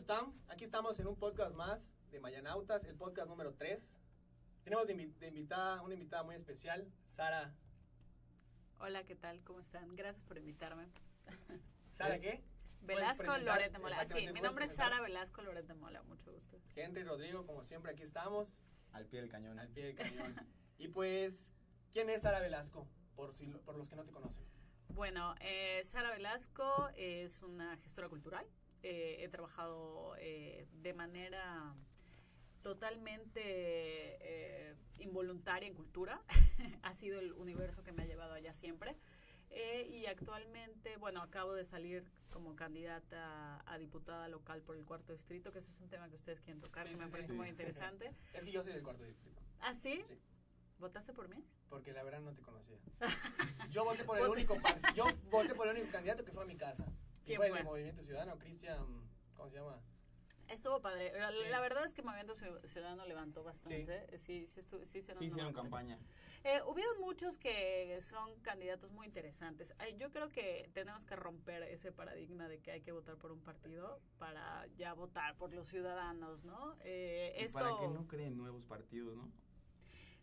están? Aquí estamos en un podcast más de Mayanautas, el podcast número 3. Tenemos de, invi- de invitada, una invitada muy especial, Sara. Hola, ¿qué tal? ¿Cómo están? Gracias por invitarme. ¿Sara qué? Velasco? Loret de Mola. Sí, mi ¿puedes nombre es? Sara Velasco Loret de Mola, mucho gusto. Henry, Rodrigo, como siempre, aquí estamos, Al pie del cañón. al pie del cañón. y pues, ¿quién es Sara Velasco? Por, si, por los que no te conocen. Bueno, eh, Sara Velasco es una gestora cultural. Eh, he trabajado eh, de manera totalmente eh, involuntaria en cultura. ha sido el universo que me ha llevado allá siempre. Eh, y actualmente, bueno, acabo de salir como candidata a diputada local por el cuarto distrito, que eso es un tema que ustedes quieren tocar, Sí, que me sí, parece sí. muy interesante. Es que yo soy del cuarto distrito. ¿Ah, sí? Sí. ¿Votaste por mí? Porque la verdad no te conocía. Yo voté por el único yo voté por el único candidato que fue a mi casa. ¿Quién fue el fue? de Movimiento Ciudadano, Cristian, ¿cómo se llama? Estuvo padre. La, Sí. la verdad es que Movimiento Ciu- Ciudadano levantó bastante. Sí, sí, sí hicieron Sí, hicieron campaña. Eh, hubieron muchos que son candidatos muy interesantes. Ay, yo creo que tenemos que romper ese paradigma de que hay que votar por un partido para ya votar por los ciudadanos, ¿no? Eh, esto... Para que no creen nuevos partidos, ¿no?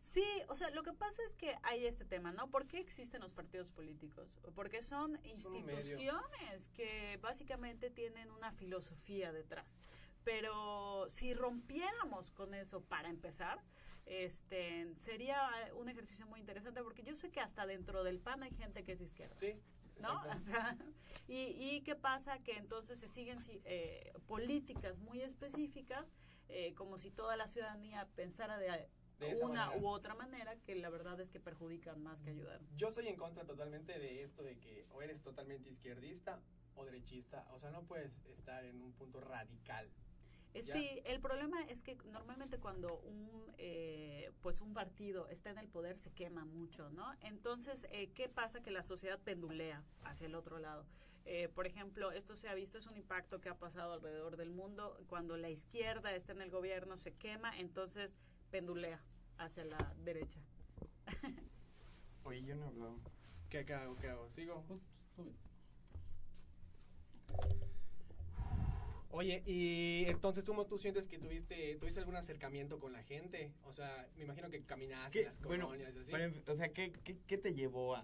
Sí, o sea, lo que pasa es que hay este tema, ¿no? ¿Por qué existen los partidos políticos? Porque son instituciones que básicamente tienen una filosofía detrás. Pero si rompiéramos con eso para empezar, este, sería un ejercicio muy interesante porque yo sé que hasta dentro del PAN hay gente que es izquierda. Sí. ¿no? exacto. O sea, y, y qué pasa que entonces se siguen si- eh, políticas muy específicas, eh, como si toda la ciudadanía pensara de, De esa una manera. u otra manera, que la verdad es que perjudican más que ayudan. Yo soy en contra totalmente de esto de que o eres totalmente izquierdista o derechista. O sea, no puedes estar en un punto radical. Eh. Sí, el problema es que normalmente cuando un eh, pues un partido está en el poder se quema mucho, ¿no? Entonces, eh, ¿qué pasa? Que la sociedad pendulea hacia el otro lado. Eh, por ejemplo, esto se ha visto, es un impacto que ha pasado alrededor del mundo. Cuando la izquierda está en el gobierno se quema, entonces pendulea hacia la derecha. Oye, yo no he hablado. ¿Qué, qué hago? ¿Qué hago? ¿Sigo? Oye, y entonces tú, tú sientes que tuviste, tuviste algún acercamiento con la gente? O sea, me imagino que caminaste las Bueno, colonias y así. para o sea, ¿qué, qué, qué te llevó a...?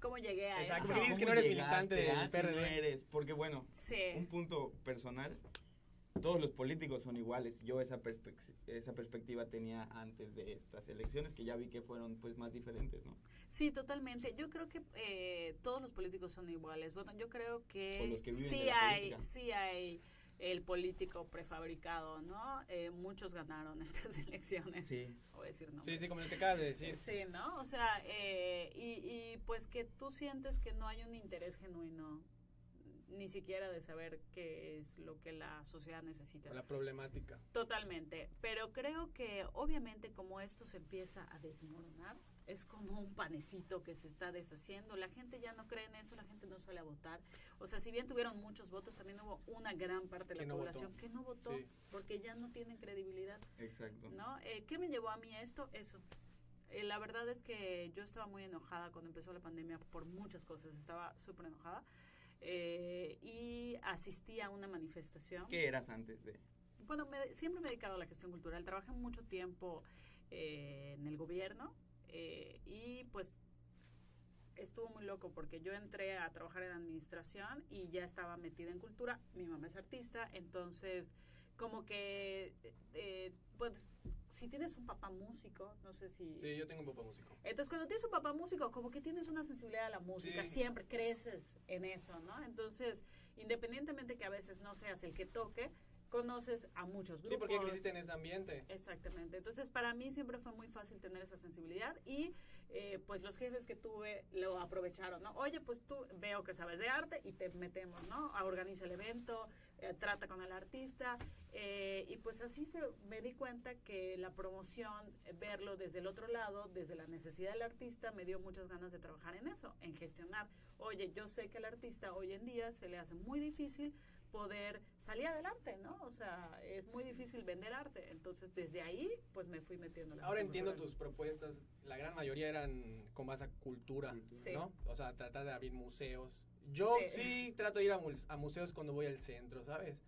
¿Cómo llegué a Exacto, eso? porque dices que ¿Cómo no eres militante del PRD? no eres? Porque, bueno, Sí. un punto personal, todos los políticos son iguales. Yo esa, perspec- esa perspectiva tenía antes de estas elecciones, que ya vi que fueron pues más diferentes, ¿no? Sí, totalmente. Yo creo que eh, todos los políticos son iguales. Bueno, yo creo que, O los que viven sí de la hay, sí hay el político prefabricado, ¿no? Eh, muchos ganaron estas elecciones. Sí. A decir Sí, nombres. sí, como lo que acabas de decir. Sí, ¿no? O sea, eh, y, y pues que tú sientes que no hay un interés genuino, ni siquiera de saber qué es lo que la sociedad necesita. La problemática. Totalmente, pero creo que obviamente como esto se empieza a desmoronar, es como un panecito que se está deshaciendo, la gente ya no cree en eso, la gente no suele a votar. O sea, si bien tuvieron muchos votos, también hubo una gran parte de Que la no población votó. que no votó Sí. porque ya no tienen credibilidad, Exacto. ¿no? Eh, ¿Qué me llevó a mí esto? Eso. Eh, la verdad es que yo estaba muy enojada cuando empezó la pandemia por muchas cosas, estaba súper enojada. Eh, y asistí a una manifestación. ¿Qué eras antes de...? Bueno, me- siempre me he dedicado a la gestión cultural. Trabajé mucho tiempo eh, en el gobierno eh, y pues estuvo muy loco porque yo entré a trabajar en administración y ya estaba metida en cultura. Mi mamá es artista, entonces como que, eh, pues, si tienes un papá músico, no sé si... Sí, yo tengo un papá músico. Entonces, cuando tienes un papá músico, como que tienes una sensibilidad a la música, Sí. siempre creces en eso, ¿no? Entonces, independientemente que a veces no seas el que toque, conoces a muchos grupos. Sí, porque creciste en ese ambiente. Exactamente. Entonces, para mí siempre fue muy fácil tener esa sensibilidad y eh, pues los jefes que tuve lo aprovecharon, ¿no? Oye, pues tú veo que sabes de arte y te metemos, ¿no? A organiza el evento, eh, trata con el artista eh, y pues así se, me di cuenta que la promoción, eh, verlo desde el otro lado, desde la necesidad del artista, me dio muchas ganas de trabajar en eso, en gestionar. Oye, yo sé que al artista hoy en día se le hace muy difícil poder salir adelante, ¿no? O sea, es muy difícil vender arte. Entonces, desde ahí, pues me fui metiendo. en la Ahora entiendo tus propuestas. La gran mayoría eran con base a cultura, Sí. ¿no? O sea, tratar de abrir museos. Yo sí, Sí. trato de ir a, a museos cuando voy al centro, ¿sabes?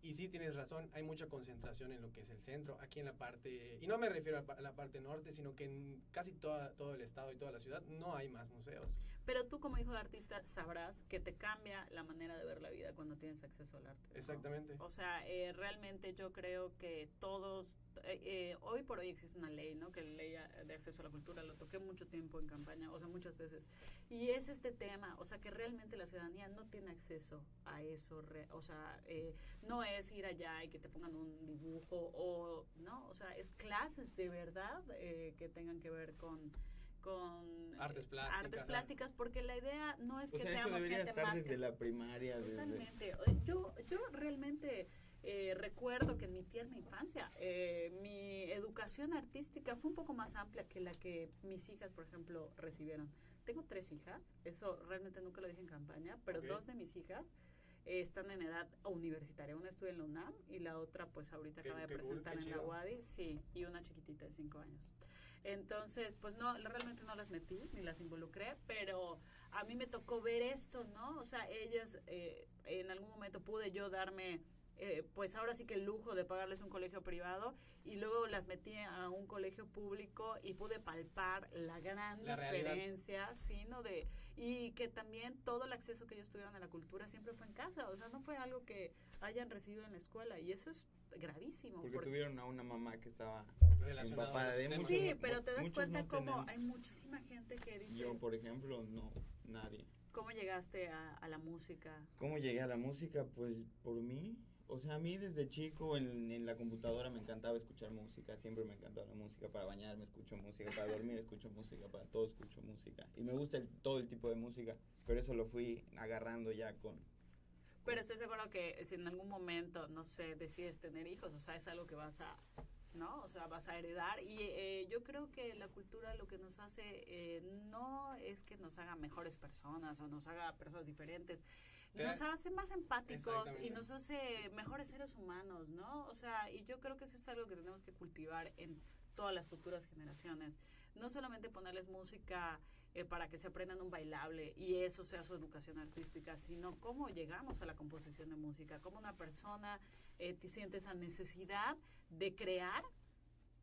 Y sí tienes razón, hay mucha concentración en lo que es el centro, aquí en la parte, y no me refiero a la parte norte, sino que en casi toda, todo el estado y toda la ciudad no hay más museos. Pero tú como hijo de artista sabrás que te cambia la manera de ver la vida cuando tienes acceso al arte. Exactamente. O sea, eh, realmente yo creo que todos, eh, eh, hoy por hoy existe una ley, ¿no? Que la ley de acceso a la cultura, lo toqué mucho tiempo en campaña, o sea, muchas veces. Y es este tema, o sea, que realmente la ciudadanía no tiene acceso a eso, o sea, no es ir allá y que te pongan un dibujo, o, ¿no? O sea, es clases de verdad que tengan que ver con con artes plásticas, artes plásticas porque la idea no es que sea, seamos eso gente estar más desde la primaria totalmente. Yo yo realmente eh, recuerdo que en mi tierna infancia eh, mi educación artística fue un poco más amplia que la que mis hijas por ejemplo recibieron. Tengo tres hijas eso realmente nunca lo dije en campaña pero dos de mis hijas eh, están en edad universitaria. Una estudia en la UNAM y la otra, pues ahorita acaba de presentar en la UADI, sí, y una chiquitita de cinco años. Entonces, pues no, realmente no las metí ni las involucré, pero a mí me tocó ver esto, ¿no? O sea, ellas, eh, en algún momento pude yo darme, eh, pues ahora sí que el lujo de pagarles un colegio privado y luego las metí a un colegio público y pude palpar la gran diferencia, ¿sí? ¿no? De, y que también todo el acceso que ellos tuvieron a la cultura siempre fue en casa, o sea, no fue algo que hayan recibido en la escuela y eso es gravísimo. Porque, tuvieron a una mamá que estaba empapada de muchos, Sí, pero te das cuenta como hay muchísima gente que dice... Yo, por ejemplo, no, nadie. ¿Cómo llegaste a, a, la música? ¿Cómo llegué a la música? Pues por mí. O sea, a mí desde chico en, en la computadora me encantaba escuchar música. Siempre me encantó la música. Para bañarme escucho música. Para dormir escucho música. Para todo escucho música. Y me gusta todo el tipo de música. Pero eso lo fui agarrando ya con, pero estoy seguro que si en algún momento, no sé, decides tener hijos, o sea, es algo que vas a, ¿no? O sea, vas a heredar. Y eh, yo creo que la cultura lo que nos hace eh, no es que nos haga mejores personas o nos haga personas diferentes. Nos hace más empáticos y nos hace mejores seres humanos, ¿no? O sea, y yo creo que eso es algo que tenemos que cultivar en todas las futuras generaciones. No solamente ponerles música eh, para que se aprendan un bailable y eso sea su educación artística, sino cómo llegamos a la composición de música, cómo una persona eh, siente esa necesidad de crear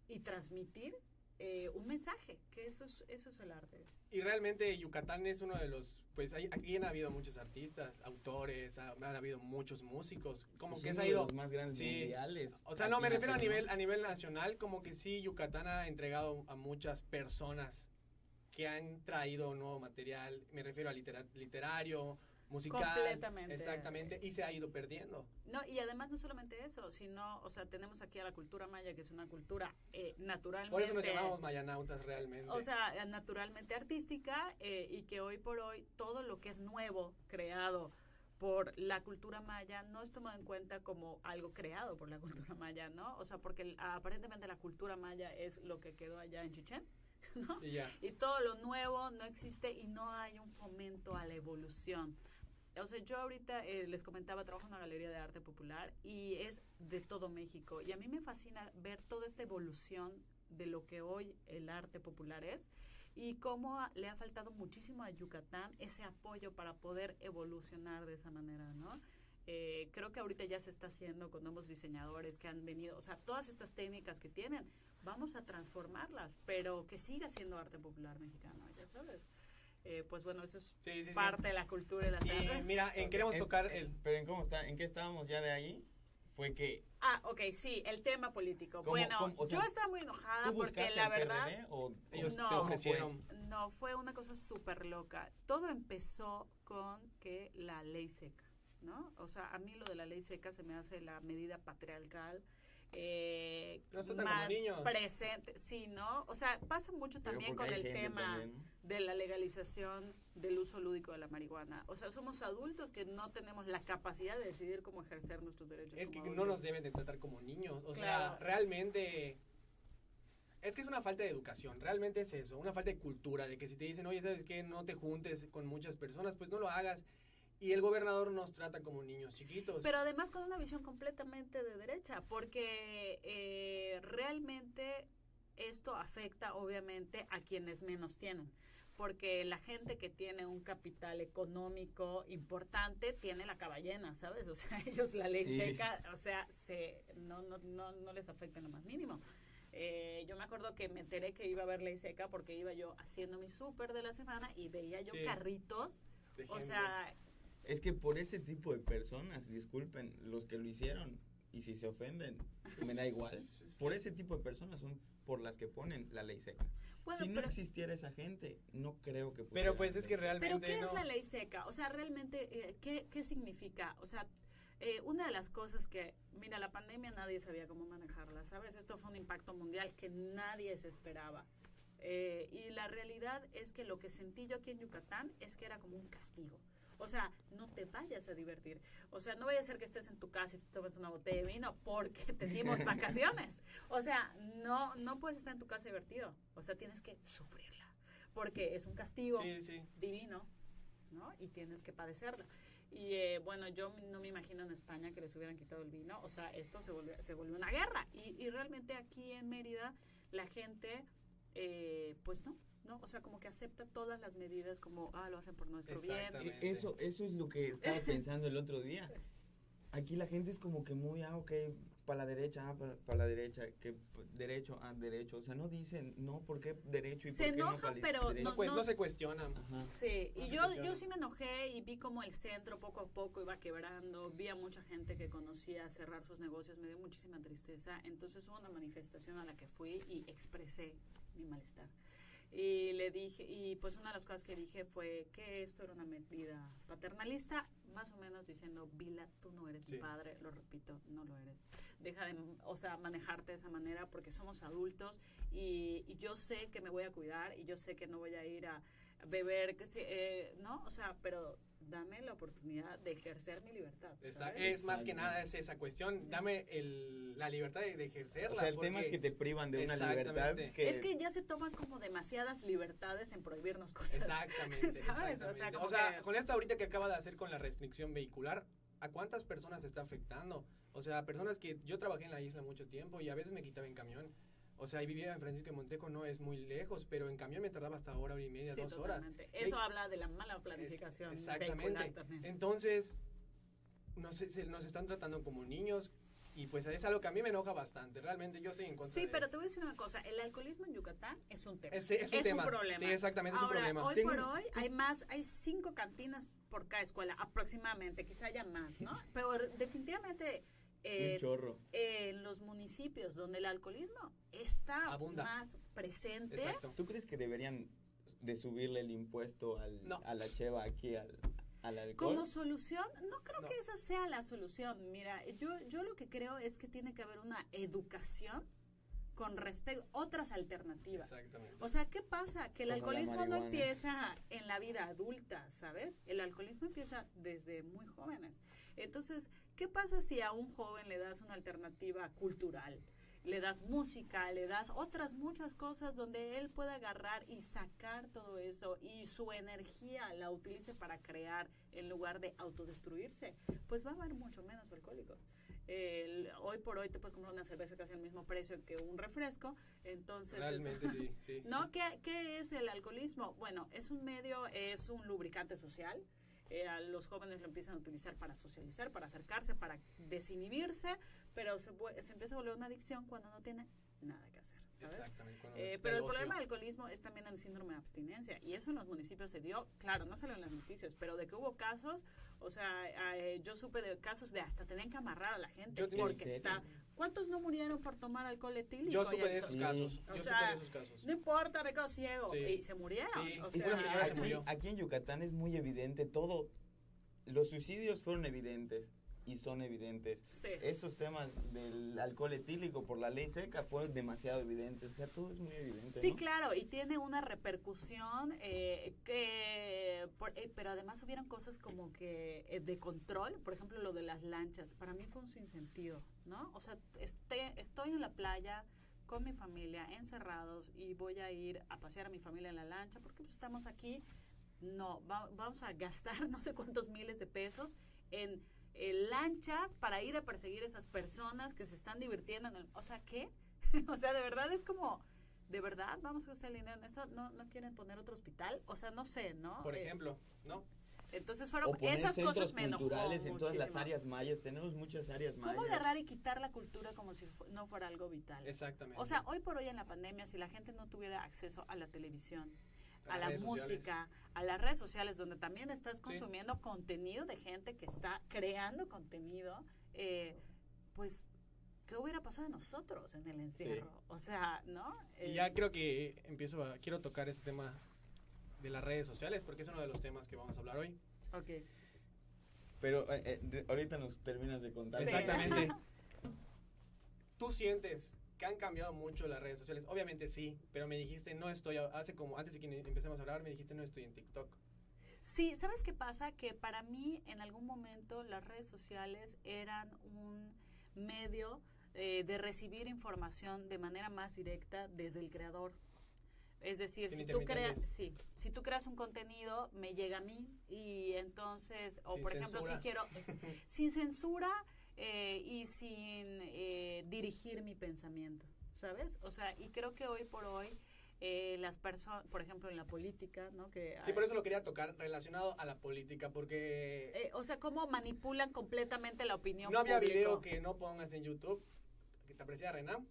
y transmitir eh, un mensaje, que eso es, eso es el arte. Y realmente Yucatán es uno de los, pues hay, aquí han habido muchos artistas, autores, han, habido muchos músicos, como pues que se ha ido... los más grandes mundiales. O sea, no, me refiero a nivel, a nivel nacional, como que sí, Yucatán ha entregado a muchas personas que han traído nuevo material, me refiero a literario, musical. Completamente. Exactamente, y se ha ido perdiendo. No, y además no solamente eso, sino, o sea, tenemos aquí a la cultura maya, que es una cultura eh, naturalmente... Por eso nos llamamos mayanautas realmente. O sea, naturalmente artística eh, y que hoy por hoy todo lo que es nuevo, creado por la cultura maya, no es tomado en cuenta como algo creado por la cultura maya, ¿no? O sea, porque aparentemente la cultura maya es lo que quedó allá en Chichén y, todo lo nuevo no existe y no hay un fomento a la evolución. O sea, yo ahorita eh, les comentaba, trabajo en una galería de arte popular y es de todo México. Y a mí me fascina ver toda esta evolución de lo que hoy el arte popular es y cómo le ha faltado muchísimo a Yucatán ese apoyo para poder evolucionar de esa manera, ¿no? Eh, creo que ahorita ya se está haciendo con nuevos diseñadores que han venido, o sea, todas estas técnicas que tienen, vamos a transformarlas, pero que siga siendo arte popular mexicano, ya sabes. Eh, pues bueno, eso es parte de la cultura y la y Mira, en, queremos tocar el... Pero en cómo está, en qué estábamos ya de ahí, fue que... Ah, ok, sí, el tema político. bueno, yo estaba muy enojada porque la verdad... o ellos no, te ofrecieron? No, fue una cosa súper loca. Todo empezó con que la ley seca, ¿no? O sea, a mí lo de la ley seca se me hace la medida patriarcal eh, más presente, sí, ¿no? O sea, pasa mucho también con el tema de la legalización del uso lúdico de la marihuana. O sea, somos adultos que no tenemos la capacidad de decidir cómo ejercer nuestros derechos. Es que no nos deben de tratar como niños. O sea, realmente... Es que es una falta de educación, realmente es eso, una falta de cultura, de que si te dicen, oye, ¿sabes qué? No te juntes con muchas personas, pues no lo hagas. Y el gobernador nos trata como niños chiquitos. Pero además con una visión completamente de derecha, porque eh, realmente esto afecta obviamente a quienes menos tienen. porque la gente que tiene un capital económico importante tiene la caballena, ¿sabes? O sea, ellos la ley seca, o sea, se, no, no, no, no les afecta en lo más mínimo. Eh, yo me acuerdo que me enteré que iba a haber ley seca porque iba yo haciendo mi súper de la semana y veía yo carritos. O sea... Es que por ese tipo de personas, disculpen, los que lo hicieron, y si se ofenden, me da igual. Por ese tipo de personas son por las que ponen la ley seca. si no existiera esa gente, no creo que Pero pues es que realmente ¿Pero qué es la ley seca? O sea, realmente, eh, ¿qué, ¿qué significa? O sea, eh, una de las cosas que, mira, la pandemia nadie sabía cómo manejarla, ¿sabes? Esto fue un impacto mundial que nadie se esperaba. Eh, y la realidad es que lo que sentí yo aquí en Yucatán es que era como un castigo. O sea, no te vayas a divertir. O sea, no vaya a ser que estés en tu casa y te tomes una botella de vino porque tenemos vacaciones. O sea, no, no puedes estar en tu casa divertido. O sea, tienes que sufrirla. Porque es un castigo divino, ¿no? Y tienes que padecerla. Y eh, bueno, yo no me imagino en España que les hubieran quitado el vino. O sea, esto se volvió, se volvió una guerra. Y, y realmente aquí en Mérida la gente, eh, pues no, ¿no? O sea, como que acepta todas las medidas como, ah, lo hacen por nuestro bien. Eso, eso es lo que estaba pensando el otro día. Aquí la gente es como que muy, ah, ok, para la derecha, ah, para, la derecha, que derecho, ah, derecho. O sea, no dicen, no, ¿por qué derecho y se por qué enoja, pero no, pues, no, se cuestionan. Sí, y yo, yo sí me enojé y vi como el centro poco a poco iba quebrando, vi a mucha gente que conocía cerrar sus negocios, me dio muchísima tristeza. Entonces hubo una manifestación a la que fui y expresé mi malestar. Y le dije, y pues una de las cosas que dije fue que esto era una medida paternalista, más o menos diciendo, Vila, tú no eres mi padre, lo repito, no lo eres. Deja de, o sea, manejarte de esa manera porque somos adultos y, y yo sé que me voy a cuidar y yo sé que no voy a ir a beber, que eh, ¿no? O sea, pero dame la oportunidad de ejercer mi libertad. Es más que nada es esa cuestión, dame el, la libertad de, ejercerla. O sea, el tema es que te privan de una libertad. Es que ya se toman como demasiadas libertades en prohibirnos cosas. Exactamente. O sea, con esto ahorita que acaba de hacer con la restricción vehicular, ¿a cuántas personas está afectando? O sea, personas que yo trabajé en la isla mucho tiempo y a veces me quitaba en camión o sea, vivía en Francisco de Montejo, no es muy lejos, pero en camión me tardaba hasta hora, hora y media, dos horas. Eso habla de la mala planificación. exactamente. Entonces, no sé, se, nos están tratando como niños, y pues es algo que a mí me enoja bastante. Realmente yo estoy en contra. Sí, pero te voy a decir una cosa. El alcoholismo en Yucatán es un tema. Es, es, un, problema. Sí, exactamente, es un problema. Hoy por hoy hay más, hay cinco cantinas por cada escuela, aproximadamente. Quizá haya más, ¿no? Pero definitivamente en los municipios donde el alcoholismo está más presente. ¿Tú crees que deberían de subirle el impuesto al, a la cheva aquí al, alcohol? Como solución, no creo que esa sea la solución. Mira, yo, yo lo que creo es que tiene que haber una educación con respecto otras alternativas. O sea, ¿qué pasa? Que el alcoholismo no empieza en la vida adulta, ¿sabes? El alcoholismo empieza desde muy jóvenes. Entonces, ¿qué pasa si a un joven le das una alternativa cultural? Le das música, le das otras muchas cosas donde él pueda agarrar y sacar todo eso y su energía la utilice para crear en lugar de autodestruirse, pues va a haber mucho menos alcohólicos hoy por hoy te puedes comprar una cerveza casi al mismo precio que un refresco. Entonces, Realmente, sí, sí. ¿no? ¿Qué, ¿Qué es el alcoholismo? Bueno, es un medio, es un lubricante social. Eh, a los jóvenes lo empiezan a utilizar para socializar, para acercarse, para desinhibirse, pero se, se empieza a volver una adicción cuando no tiene nada hacer. Eh, pero el problema del alcoholismo es también el síndrome de abstinencia y eso en los municipios se dio, claro, no salió en las noticias, pero de que hubo casos, o sea, eh, yo supe de casos de hasta tener que amarrar a la gente porque está... ¿Cuántos no murieron por tomar alcohol etílico? Yo supe de esos casos. Yo supe de esos casos. No importa, me quedo ciego. Y se murieron. O sea, aquí, aquí en Yucatán es muy evidente todo. Los suicidios fueron evidentes y son evidentes. Esos temas del alcohol etílico por la ley seca fueron demasiado evidentes. O sea, todo es muy evidente. Sí, claro, y tiene una repercusión eh, que, eh, pero además hubieron cosas como que eh, de control, por ejemplo, lo de las lanchas. Para mí fue un sinsentido, ¿no? O sea, estoy, estoy en la playa con mi familia encerrados y voy a ir a pasear a mi familia en la lancha porque pues, estamos aquí. No, vamos a gastar no sé cuántos miles de pesos en eh, lanchas para ir a perseguir a esas personas que se están divirtiendo en el... O sea, ¿qué? o sea, de verdad es como... ¿De verdad vamos a gastar el dinero en eso? ¿No, ¿No quieren poner otro hospital? O sea, no sé, ¿no? Por Eh, ejemplo, ¿no? entonces O fueron poner esas centros cosas me culturales en todas las áreas mayas. Tenemos muchas áreas mayas. ¿Cómo agarrar y quitar la cultura como si fu- no fuera algo vital? Exactamente. O sea, hoy por hoy en la pandemia, si la gente no tuviera acceso a la televisión, a, la sociales. música, a las redes sociales, donde también estás consumiendo contenido de gente que está creando contenido, eh, pues, ¿qué hubiera pasado de nosotros en el encierro? O sea, ¿no? Y Eh, ya creo que empiezo a, quiero tocar este tema de las redes sociales porque es uno de los temas que vamos a hablar hoy. ok. Pero eh, de- ahorita nos terminas de contar. Exactamente. ¿Tú sientes que han cambiado mucho las redes sociales? Obviamente sí, pero me dijiste no estoy, hace como, antes de que empecemos a hablar, me dijiste no estoy en TikTok. Sí, ¿sabes qué pasa? Que para mí en algún momento las redes sociales eran un medio eh, de recibir información de manera más directa desde el creador. Es decir, Sin si tú creas, sí, si tú creas un contenido, me llega a mí y entonces, o Sin por ejemplo, censura. si quiero, sin censura eh, y sin eh, dirigir mi pensamiento, ¿sabes? O sea, y creo que hoy por hoy eh, las personas, por ejemplo, en la política, ¿no? Que Sí, por eso lo quería tocar relacionado a la política porque eh, o sea, cómo manipulan completamente la opinión no había público. video que no pongas en YouTube que te aprecia Renam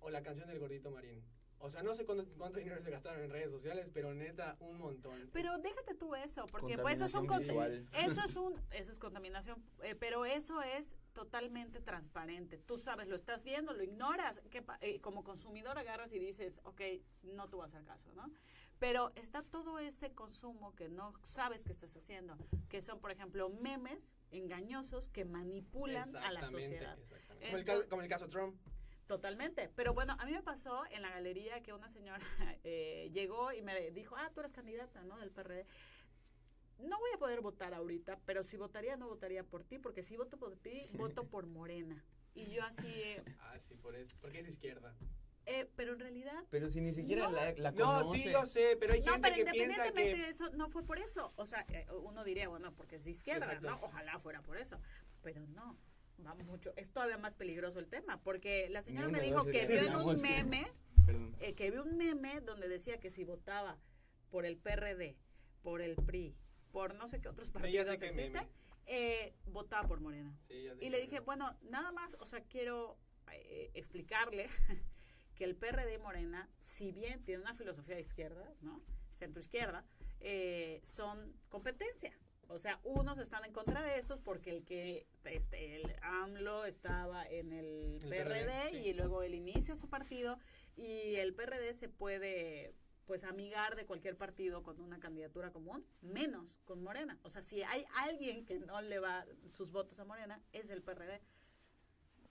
o la canción del gordito Marín. O sea, no sé cuánto, cuánto dinero se gastaron en redes sociales, pero neta, un montón. Pero déjate tú eso, porque pues eso es un eso es un eso es contaminación, eh, pero eso es totalmente transparente. Tú sabes, lo estás viendo, lo ignoras, que eh, como consumidor agarras y dices, ok, no te voy a hacer caso, ¿no? Pero está todo ese consumo que no sabes que estás haciendo, que son, por ejemplo, memes engañosos que manipulan a la sociedad. exactamente. Como el, Entonces- como el caso Trump. Totalmente. Pero bueno, a mí me pasó en la galería que una señora eh, llegó y me dijo, ah, tú eres candidata, ¿no? Del PRD. No voy a poder votar ahorita, pero si votaría, no votaría por ti, porque si voto por ti, voto por Morena. Y yo así, eh, Ah, sí, por eso. Porque es izquierda. eh, pero en realidad... Pero si ni siquiera No. la, la No, sí, yo sé, pero hay No, gente pero que piensa independientemente que... de eso, no fue por eso. O sea, eh, uno diría, bueno, porque es de izquierda, Exacto. ¿no? Ojalá fuera por eso. Pero no, va mucho. Es todavía más peligroso el tema, porque la señora me dijo que vio en un meme Perdón. eh, que vi un meme donde decía que si votaba por el PRD, por el PRI, por no sé qué otros partidos qué existen, eh, votaba por Morena. Sí, Y que- le dije, bueno, nada más, o sea, quiero eh, explicarle que el PRD Morena, si bien tiene una filosofía de izquierda, ¿no? Centro izquierda, eh, son competencia. O sea, unos están en contra de estos porque el que este, el AMLO estaba en el, El PRD, PRD, sí. y luego él inicia su partido y el PRD se puede pues amigar de cualquier partido con una candidatura común, menos con Morena. O sea, si hay alguien que no le va sus votos a Morena, es el PRD.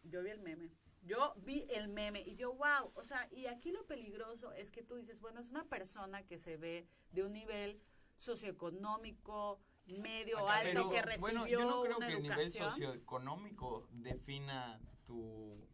Yo vi el meme. Yo vi el meme y yo, wow, o sea, y aquí lo peligroso es que tú dices, bueno, es una persona que se ve de un nivel socioeconómico medio Acá, alto Pero, que recibió bueno, yo no creo una que el nivel educación. socioeconómico defina tu...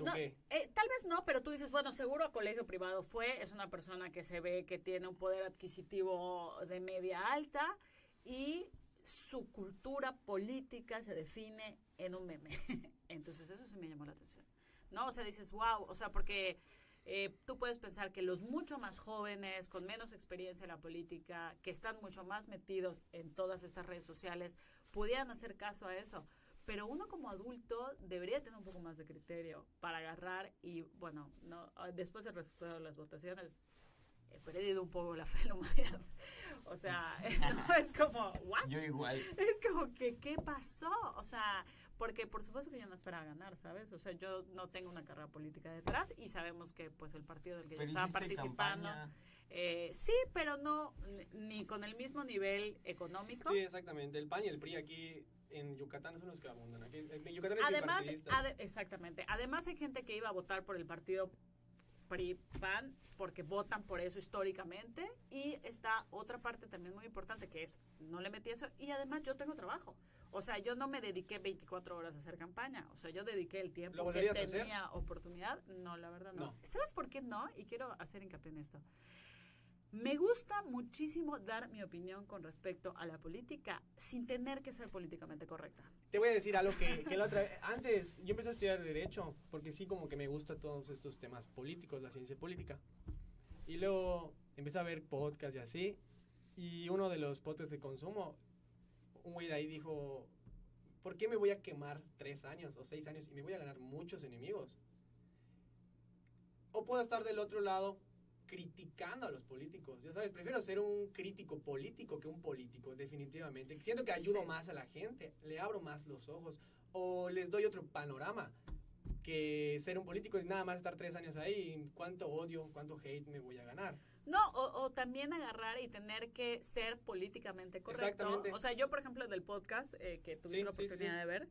¿Tú No, qué? eh, tal vez no, pero tú dices, bueno, seguro a colegio privado fue, es una persona que se ve que tiene un poder adquisitivo de media alta y su cultura política se define en un meme. Entonces eso sí me llamó la atención. ¿No? O sea, dices, wow, o sea, porque eh, tú puedes pensar que los mucho más jóvenes, con menos experiencia en la política, que están mucho más metidos en todas estas redes sociales, pudieran hacer caso a eso. Pero uno como adulto debería tener un poco más de criterio para agarrar y, bueno, no ah, después del resultado de las votaciones, he perdido un poco la fe en la humanidad. O sea, no es como, ¿what? Yo igual. Es como que, ¿qué pasó? O sea, porque por supuesto que yo no esperaba ganar, ¿sabes? O sea, yo no tengo una carrera política detrás y sabemos que pues el partido del que yo Pero estaba hiciste participando, campaña. eh, sí, pero no ni con el mismo nivel económico. Sí, exactamente. El PAN y el PRI aquí en Yucatán son los que abundan. Aquí, en Yucatán es Además, ade- exactamente. Además hay gente que iba a votar por el partido PRI PAN porque votan por eso históricamente y está otra parte también muy importante que es no le metí eso y además yo tengo trabajo. O sea, yo no me dediqué 24 horas a hacer campaña. O sea, yo dediqué el tiempo ¿Lo que tenía oportunidad. No, la verdad no. No. ¿Sabes por qué no? Y quiero hacer hincapié en esto. Me gusta muchísimo dar mi opinión con respecto a la política sin tener que ser políticamente correcta. Te voy a decir algo que, que la otra vez, antes yo empecé a estudiar Derecho, porque sí como que me gusta todos estos temas políticos, la ciencia política. Y luego empecé a ver podcasts y así. Y uno de los podcasts de consumo, un güey de ahí dijo, ¿por qué me voy a quemar tres años o seis años y me voy a ganar muchos enemigos? O puedo estar del otro lado criticando a los políticos. Ya sabes, prefiero ser un crítico político que un político, definitivamente. Siento que ayudo Sí. más a la gente, le abro más los ojos o les doy otro panorama que ser un político y nada más estar tres años ahí. ¿Cuánto odio, cuánto hate me voy a ganar? No, o, o también agarrar y tener que ser políticamente correcto. Exactamente. O sea, yo, por ejemplo, del podcast eh, que tuviste Sí, la sí, sí. oportunidad de ver,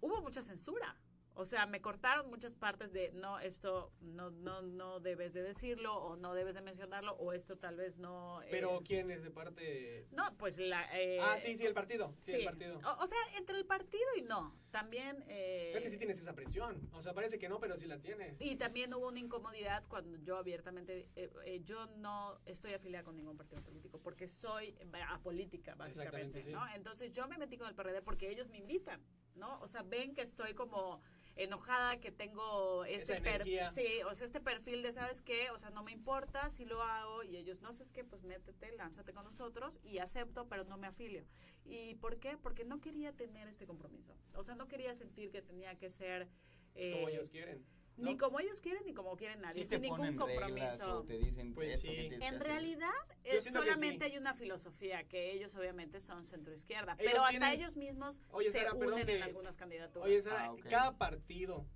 hubo mucha censura. O sea, me cortaron muchas partes de, no, esto no, no, no debes de decirlo, o no debes de mencionarlo, o esto tal vez no... eh, Pero ¿quién es de parte de...? No, pues la... eh, ah, sí, sí, el partido. Sí, sí. el partido. O, o sea, entre el partido y no. También... eh, Es que sí tienes esa presión. O sea, parece que no, pero sí la tienes. Y también hubo una incomodidad cuando yo abiertamente, eh, eh, yo no estoy afiliada con ningún partido político porque soy eh, apolítica, básicamente, sí. ¿no? Entonces yo me metí con el PRD porque ellos me invitan, ¿no? O sea, ven que estoy como enojada, que tengo este, Esa per- energía. sí, o sea, este perfil de, ¿sabes qué? O sea, no me importa si lo hago y ellos, no sabes qué, pues métete, lánzate con nosotros y acepto, pero no me afilio. ¿Y por qué? Porque no quería tener este compromiso. O sea, no quería sentir que tenía que ser... Como eh, ellos quieren. Ni como ellos quieren ni como quieren nadie, Sí sin ningún compromiso. o te dicen Pues esto sí. que En realidad, que solamente sí. hay una filosofía, que ellos obviamente son centro-izquierda, Ellos pero hasta ellos mismos Oye, se Sara, unen que- en algunas candidaturas. Oye, Sara, Ah, cada partido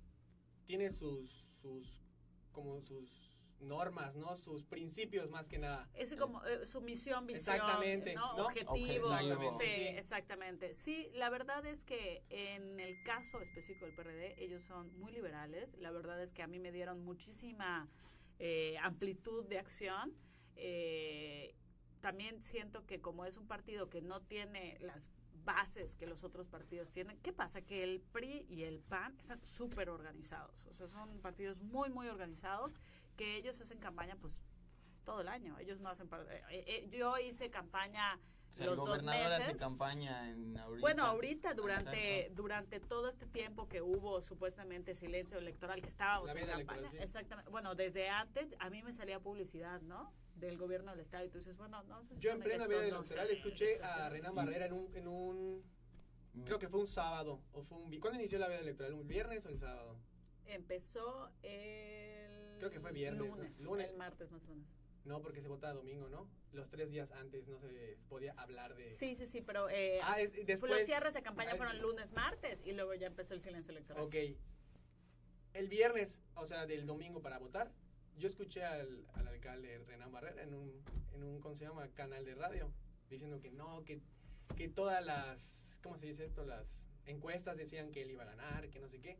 tiene sus, sus, como sus normas, ¿no? Sus principios más que nada. es como eh, su misión, visión, Exactamente, ¿no? ¿no? objetivo. Objetivo. Sí, Sí. exactamente. Sí, la verdad es que en el caso específico del PRD, ellos son muy liberales. La verdad es que a mí me dieron muchísima eh, amplitud de acción. Eh, también siento que como es un partido que no tiene las bases que los otros partidos tienen, ¿qué pasa? Que el PRI y el PAN están súper organizados. O sea, son partidos muy, muy organizados que ellos hacen campaña pues todo el año. Ellos no hacen... par- eh, eh, yo hice campaña O sea, los el dos hace meses. campaña en ahorita. Bueno, ahorita durante Exacto. durante todo este tiempo que hubo supuestamente silencio electoral que estábamos en campaña, sí. exactamente. Bueno, desde antes a mí me salía publicidad, ¿no? Del gobierno del estado y tú dices, bueno, no Yo en plena no electoral escuché a Renan Barrera en un, en un, Mm. creo que fue un sábado, o fue un, ¿cuándo inició la veda electoral? ¿Un viernes o el sábado? Empezó el Creo que fue viernes, ¿no? lunes, Lunes. el martes más o menos. No, porque se vota domingo, ¿no? Los tres días antes no se podía hablar de... Sí, sí, sí, pero eh, Ah, es- después... los cierres de campaña Ah, es- fueron lunes, martes y luego ya empezó el silencio electoral. Ok. El viernes, o sea, del domingo para votar, yo escuché al, al alcalde Renan Barrera en un, en un, ¿cómo se llama? Canal de radio, diciendo que no, que, que todas las, ¿cómo se dice esto? Las encuestas decían que él iba a ganar, que no sé qué.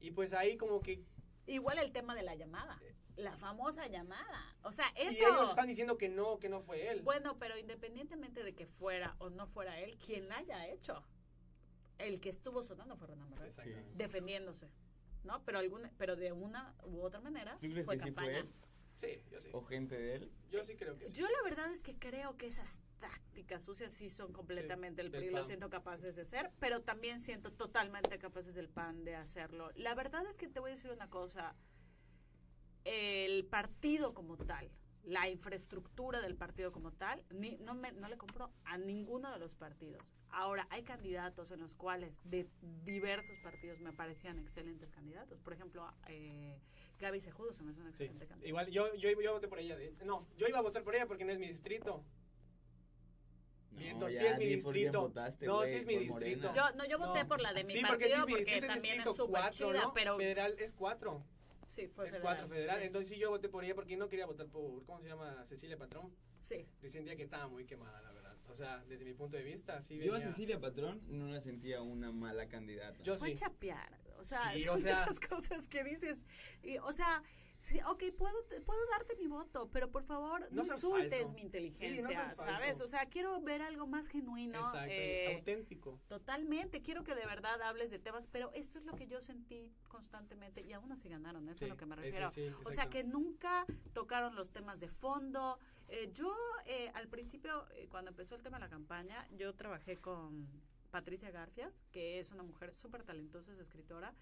Y pues ahí como que... Igual el tema de la llamada, la famosa llamada. O sea, Y eso ellos están diciendo que no, que no fue él. Bueno, pero independientemente de que fuera o no fuera él, quien la haya hecho, el que estuvo sonando fue Renan defendiéndose, ¿no? Pero alguna, pero de una u otra manera ¿Tú crees fue que sí campaña. fue él? Sí, yo sí. ¿O gente de él? Yo sí creo que sí. Yo la verdad es que creo que esas tácticas sucias sí son completamente el PRI, lo siento capaces de ser, pero también siento totalmente capaces del PAN de hacerlo. La verdad es que te voy a decir una cosa, el partido como tal, la infraestructura del partido como tal, ni- no, me- no le compro a ninguno de los partidos. Ahora, hay candidatos en los cuales de diversos partidos me parecían excelentes candidatos. Por ejemplo, eh, Gaby Sejudo se me hace un Sí. excelente candidato. Igual, yo, yo, yo voté por ella. de- no, yo iba a votar por ella porque no es mi distrito. Viendo, sí es mi distrito. votaste, No, sí es mi distrito. Yo, no, yo voté No. por la de mi sí, porque sí partido porque, también es súper 4, chida, ¿no? pero Federal es 4. sí, fue Es federal. 4 federal. sí. Entonces sí yo voté por ella porque no quería votar por, ¿cómo se llama? Cecilia Patrón. Sí. Yo sentía que estaba muy quemada, la verdad. O sea, desde mi punto de vista, sí Yo a Cecilia Patrón no la sentía una mala candidata. Yo Fue sí. chapear. O sea, Sí, son o sea- esas cosas que dices. y, o sea, sí, ok, puedo, puedo darte mi voto, pero por favor, no, insultes falso. mi Sí, inteligencia, no. ¿sabes? O sea, quiero ver algo más genuino. Exacto, eh, auténtico. Totalmente, quiero que de verdad hables de temas, pero esto es lo que yo sentí constantemente y aún así ganaron, eso es a lo que me ese refiero. sí, O sea, que nunca tocaron los temas de fondo. Eh, yo, eh, al principio, eh, cuando empezó el tema de la campaña, yo trabajé con Patricia Garfias, que es una mujer súper talentosa, es escritora,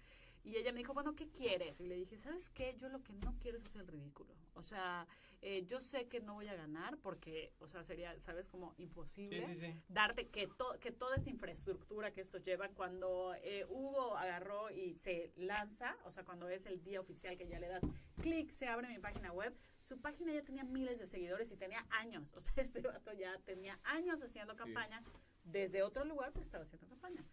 Y ella me dijo, bueno, ¿qué quieres? Y le dije, ¿sabes qué? Yo lo que no quiero es hacer el ridículo. O sea, eh, yo sé que no voy a ganar porque, o sea, sería, ¿sabes? Como imposible Sí, sí, sí. darte que, to- que toda esta infraestructura que estos llevan, cuando eh, Hugo agarró y se lanza, o sea, cuando es el día oficial que ya le das clic, se abre mi página web, su página ya tenía miles de seguidores y tenía años. O sea, este vato ya tenía años haciendo campaña desde otro lugar, pero estaba haciendo campaña.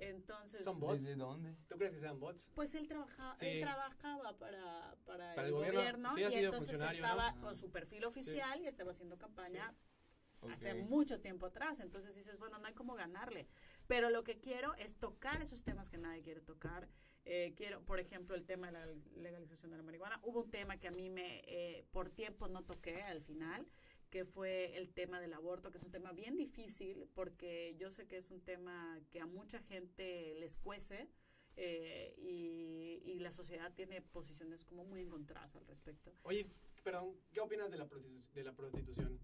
Entonces, Son bots. ¿Desde dónde? ¿Tú crees que sean bots? pues él, trabaja, Sí. él trabajaba para, para, Para el el gobierno. gobierno, Sí, y entonces ¿no? estaba Ah. con su perfil oficial y estaba haciendo campaña hace mucho tiempo atrás. Entonces dices, bueno, no hay cómo ganarle. Pero lo que quiero es tocar esos temas que nadie quiere tocar. Eh, quiero, por ejemplo, el tema de la legalización de la marihuana. Hubo un tema que a mí me, eh, por tiempo no toqué al final, que fue el tema del aborto, que es un tema bien difícil, porque yo sé que es un tema que a mucha gente les cuece. eh, y, la sociedad tiene posiciones como muy encontradas al respecto. Oye, perdón, ¿qué opinas de la, prostitu- de la prostitución?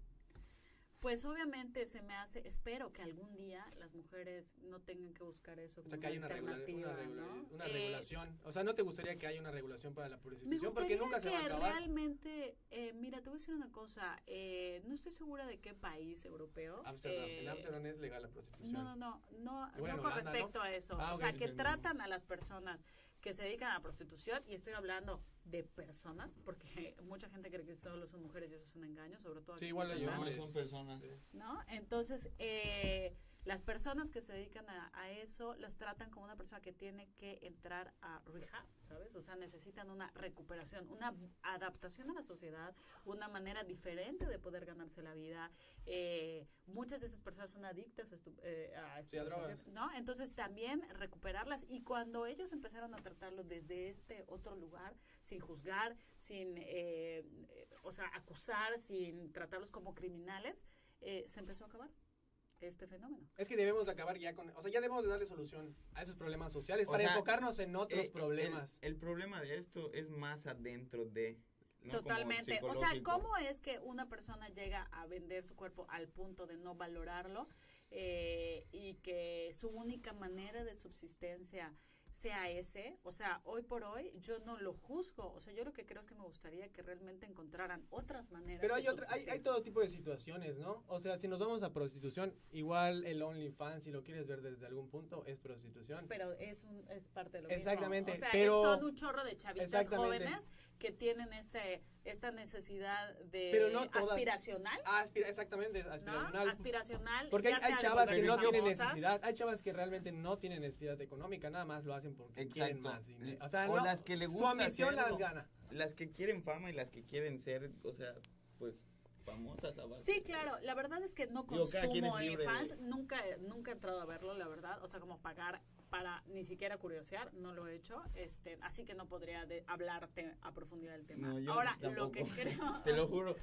Pues obviamente se me hace, espero que algún día las mujeres no tengan que buscar eso O como sea, que haya una, regula- alternativa, una, ¿no? una Eh, regulación. O sea, ¿no te gustaría que haya una regulación para la me prostitución? gustaría Porque nunca se va a que acabar. realmente, eh, mira, te voy a decir una cosa, eh, no estoy segura de qué país europeo. Ámsterdam. eh, en Ámsterdam es legal la prostitución. No, no, no, no, en no con Holanda, ¿no? respecto a eso. Ah, o sea, que tratan a las personas que se dedican a la prostitución, y estoy hablando de personas, porque mucha gente cree que solo son mujeres y eso es un engaño, sobre todo Sí, aquí igual hombres hombres. son personas. ¿no? Entonces, eh, las personas que se dedican a, a eso las tratan como una persona que tiene que entrar a rehab, ¿sabes? O sea, necesitan una recuperación, una adaptación a la sociedad, una manera diferente de poder ganarse la vida. Eh, muchas de estas personas son adictas a, estu- eh, a Sí, a drogas. ¿no? Entonces, también recuperarlas. Y cuando ellos empezaron a tratarlo desde este otro lugar, sin juzgar, sin, eh, eh, o sea, acusar, sin tratarlos como criminales, eh, se empezó a acabar este fenómeno. Es que debemos de acabar ya con... O sea, ya debemos de darle solución a esos problemas sociales O para sea, enfocarnos en otros Eh, el- problemas. El, problema de esto es más adentro de. ¿no? Totalmente. O sea. ¿cómo es que una persona llega a vender su cuerpo al punto de no valorarlo eh, y que su única manera de subsistencia sea ese? O sea, hoy por hoy yo no lo juzgo. O sea, yo lo que creo es que me gustaría que realmente encontraran otras maneras Pero de hay, otra, hay, hay todo tipo de situaciones, ¿no? O sea, si nos vamos a prostitución, igual el OnlyFans, si lo quieres ver desde algún punto, es prostitución. Pero es, un, es parte de lo Exactamente, mismo. O sea, pero- son un chorro de chavitas jóvenes que tienen este esta necesidad de Pero no todas- aspiracional, Ah, aspira- exactamente, ¿no? aspiracional. Aspiracional. Porque hay, chavas que no tienen necesidad, hay chavas que realmente no tienen necesidad económica, nada más lo hacen porque quieren Exacto. más dinero. O sea, O no, las que le su gusta ambición las gana. Las que quieren fama y las que quieren ser, o sea, pues famosas. Sí, claro, la verdad es que no consumo libre de- OnlyFans, nunca, nunca he entrado a verlo, la verdad, o sea, como pagar para ni siquiera curiosear, no lo he hecho, este, así que no podría de- hablarte a profundidad del tema. No, yo Ahora, lo que creo... Te lo juro.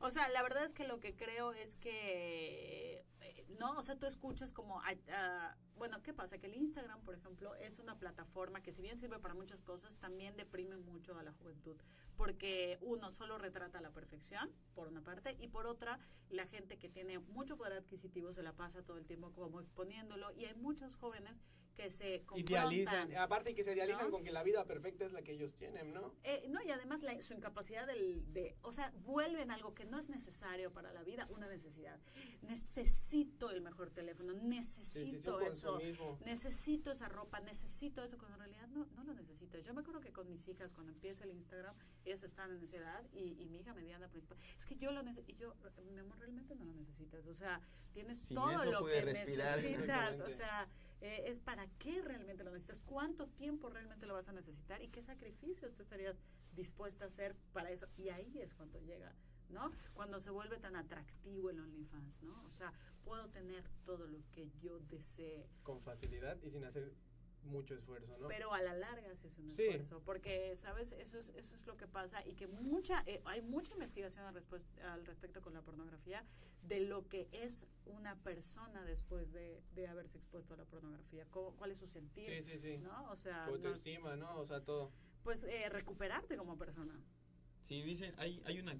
O sea, la verdad es que lo que creo es que, eh, ¿no? O sea, tú escuchas como, ah, ah, bueno, ¿qué pasa? Que el Instagram, por ejemplo, es una plataforma que si bien sirve para muchas cosas, también deprime mucho a la juventud. Porque uno solo retrata la perfección, por una parte, y por otra, la gente que tiene mucho poder adquisitivo se la pasa todo el tiempo como exponiéndolo, y hay muchos jóvenes que se confrontan. Idealizan, aparte que se idealizan ¿no? con que la vida perfecta es la que ellos tienen, ¿no? Eh, no, y además la- su incapacidad del, de, o sea, vuelven algo que no es necesario para la vida, una necesidad. Necesito el mejor teléfono, necesito eso, necesito esa ropa, necesito eso, cuando en realidad no, no lo necesitas. Yo me acuerdo que con mis hijas, cuando empieza el Instagram, ellas están en esa edad y, y mi hija mediana principal, es que yo lo necesito, y yo, mi amor, realmente no lo necesitas, o sea, tienes Sin todo lo que respirar. necesitas, o sea, eh, es para qué realmente lo necesitas, cuánto tiempo realmente lo vas a necesitar y qué sacrificios tú estarías dispuesta a hacer para eso. Y ahí es cuando llega, ¿no? Cuando se vuelve tan atractivo el OnlyFans, ¿no? O sea, puedo tener todo lo que yo desee, Con facilidad y sin hacer mucho esfuerzo, ¿no? pero a la larga sí es un Sí. esfuerzo, porque, ¿sabes? Eso es, eso es lo que pasa y que mucha, eh, hay mucha investigación al, al respecto con la pornografía de lo que es una persona después de, de haberse expuesto a la pornografía, cómo- cuál es su sentir, sí, sí, sí. ¿no? O sea, Tu no- autoestima, ¿no? O sea, todo. pues eh, recuperarte como persona. Sí, dicen, hay, hay una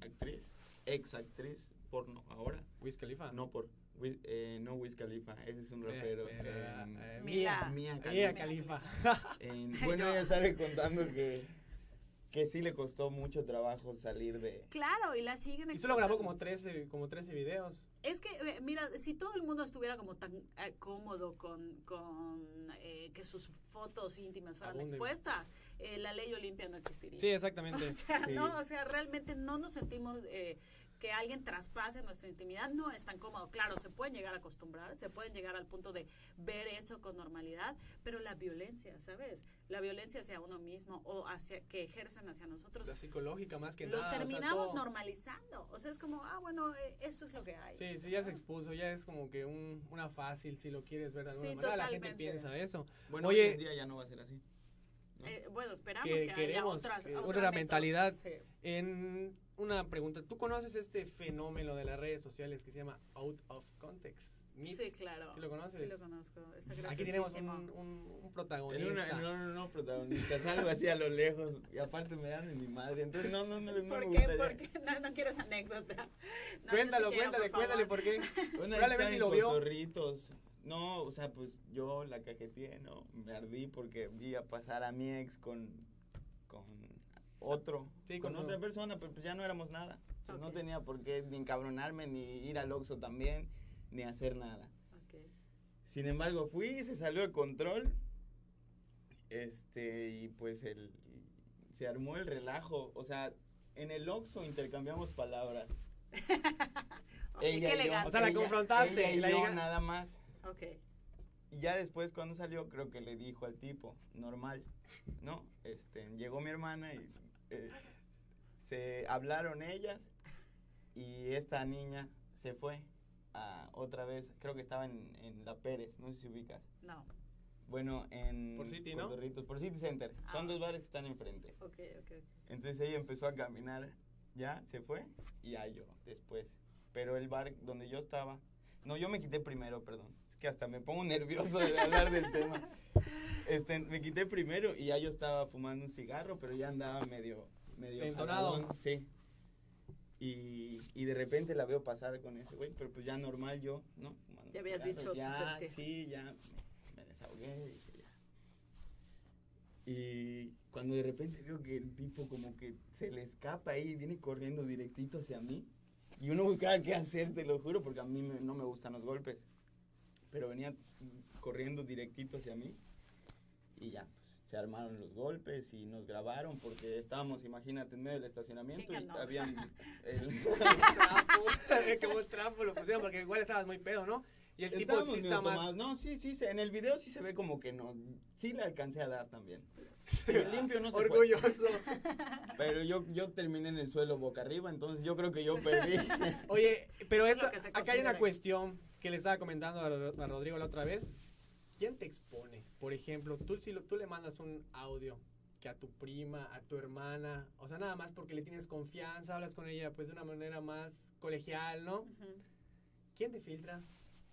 actriz, ex actriz porno ahora, Wiz Khalifa. No por, Eh, no Wiz Khalifa, ese es un Eh, rapero. pero, eh. Mia Mia Khalifa. Khalifa. En- bueno, ella sale contando que, que sí le costó mucho trabajo salir de... Claro, y la siguen Y solo grabó como 13, como 13 videos. Es que, eh, mira, si todo el mundo estuviera como tan eh, cómodo con, con eh, que sus fotos íntimas fueran expuestas, eh, la ley Olimpia no existiría. Sí, exactamente. O sea, Sí. no, o sea, realmente no nos sentimos eh, que alguien traspase nuestra intimidad, no es tan cómodo. Claro, se pueden llegar a acostumbrar, se pueden llegar al punto de ver eso con normalidad, pero la violencia, ¿sabes? La violencia hacia uno mismo o hacia que ejercen hacia nosotros, La psicológica más que lo nada. o sea, terminamos todo- normalizando. O sea, es como, ah, bueno, eh, eso es lo que hay. Sí, sí, ya se expuso, ya es como que un, una fácil, si lo quieres ver de alguna Sí, manera. La gente totalmente. piensa eso. Bueno, Oye- hoy en día ya no va a ser así. ¿no? Eh, bueno, esperamos Que que, haya queremos otras, otra método. mentalidad. Sí. En una pregunta, ¿tú conoces este fenómeno de las redes sociales que se llama out of context? Meet? Sí, claro. ¿Sí lo conoces? Sí, lo conozco. Está Aquí tenemos un, un, un En protagonista. una, no, no, no, protagonistas, algo así a lo lejos. Y aparte me dan en mi madre. Entonces, no, no, no, no ¿Por me qué? ¿Por qué? No, no quiero esa anécdota. No, cuéntalo, sí quiero, cuéntale, por cuéntale favor. por qué. Una Probablemente lo vio. Cotorritos. No, o sea, pues yo la cajeteé, ¿no? Me ardí porque vi a pasar a mi ex con, con otro, Sí, con otra persona, pero pues ya no éramos nada. Entonces, No tenía por qué ni encabronarme, ni ir al Oxxo también, ni hacer nada. Ok. Sin embargo, fui, se salió de control. Este, y pues el se armó el relajo, o sea, en el Oxxo intercambiamos palabras. Ok, Ella qué y yo. elegante. O sea, la confrontaste ella y y la yo llega- nada más. Ok. Y ya después cuando salió creo que le dijo al tipo, normal, ¿no? Este, llegó mi hermana y eh, se hablaron ellas y esta niña se fue a otra vez, creo que estaba en, en La Pérez, no sé si ubicas. No. Bueno, en Por City, ¿no? Cotorritos, por City Center. Son Ah. dos bares que están enfrente. Ok, ok. Entonces ella empezó a caminar, ya se fue y ya yo después. Pero el bar donde yo estaba, no, yo me quité primero, perdón. Que hasta me pongo nervioso de hablar del tema. Este, me quité primero y ya yo estaba fumando un cigarro, pero ya andaba medio, medio Entonado. Sí. Y, y de repente la veo pasar con ese güey, pero pues ya normal yo, ¿no? Fumando Ya habías cigarro, dicho Ya, sentir. sí, ya me, me desahogué y dije, ya. Y cuando de repente veo que el tipo como que se le escapa ahí y viene corriendo directito hacia mí. Y uno buscaba qué hacer, te lo juro, porque a mí me- no me gustan los golpes. Pero venía corriendo directito hacia mí. Y ya, pues, se armaron los golpes y nos grabaron porque estábamos, imagínate, en medio del estacionamiento ¿Quién y ganó? habían... el- trapo, como trapo lo pusieron porque igual estabas muy pedo, ¿no? Y el tipo sí está más... tomados. No, sí, sí, se- en el video sí se ve como que no. Sí le alcancé a dar también. Sí, limpio no se fue. Orgulloso. Pero yo, yo terminé en el suelo boca arriba, entonces yo creo que yo perdí. Oye, pero es esto, acá hay una cuestión que le estaba comentando a, a Rodrigo la otra vez. ¿Quién te expone? Por ejemplo, tú, si lo- tú le mandas un audio que a tu prima, a tu hermana, o sea, nada más porque le tienes confianza, hablas con ella pues de una manera más colegial, ¿no? Ujú. ¿Quién te filtra?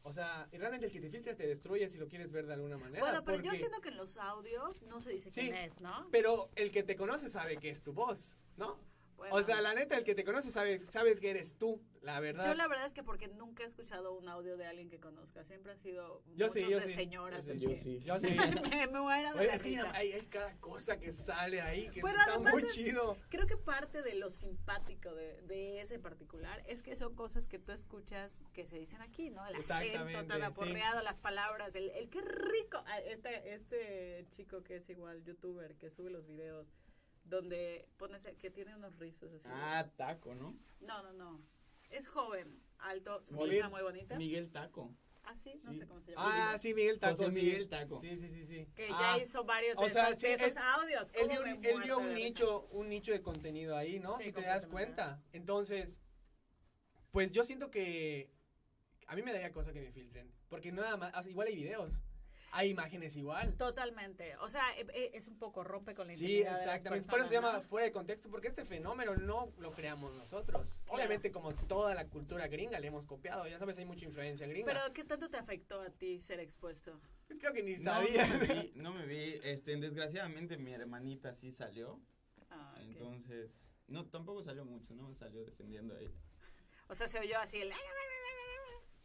O sea, y realmente el que te filtra te destruye si lo quieres ver de alguna manera. Bueno, pero yo porque- siento que en los audios no se dice Sí. quién es, ¿no? Pero el que te conoce sabe que es tu voz, ¿no? Bueno, O sea, la neta, el que te conoce sabe, sabes que eres tú, la verdad. Yo la verdad es que porque nunca he escuchado un audio de alguien que conozca. Siempre han sido Yo muchos sí, yo de sí. señoras. Yo así. Yo sí. Yo sí. me, me muero de Oye, la es que risa. hay, hay cada cosa que sale ahí que Pero está muy es- chido. Creo que parte de lo simpático de, de ese en particular es que son cosas que tú escuchas que se dicen aquí, ¿no? El acento tan sí. aporreado, las palabras, el, el qué rico. Ah, Este, este chico que es igual youtuber, que sube los videos donde pones que tiene unos rizos así. Ah, Taco, ¿no? No, no, no. Es joven, alto, su Miguel- camisa muy bonita. Miguel Taco. Ah, sí, no sí. sé cómo se llama. Ah, sí, Miguel Taco. José sí. Miguel Taco. Sí, sí, sí, sí. Que Ah, ya hizo varios de, o sea, esos, sí, de esos él- audios. Él ¿Cómo vio, me un- él nicho, un nicho de contenido ahí, ¿no? Sí, si te das cuenta. Entonces, pues yo siento que a mí me daría cosa que me filtren. Porque nada más, igual hay videos. Hay imágenes igual. Totalmente. O sea, e- e- es un poco rompe con la Sí, intimidad de las exactamente. Por eso se llama ¿no? fuera de contexto, porque este fenómeno no lo creamos nosotros. Claro. Obviamente, como toda la cultura gringa, le hemos copiado. Ya sabes, hay mucha influencia gringa. Pero, ¿qué tanto te afectó a ti ser expuesto? pues creo que ni No, sabía. no me vi, no me vi. Este, desgraciadamente mi hermanita sí salió. Ah. Entonces, no, tampoco salió mucho, ¿no? Salió defendiendo a ella. O sea, se oyó así el...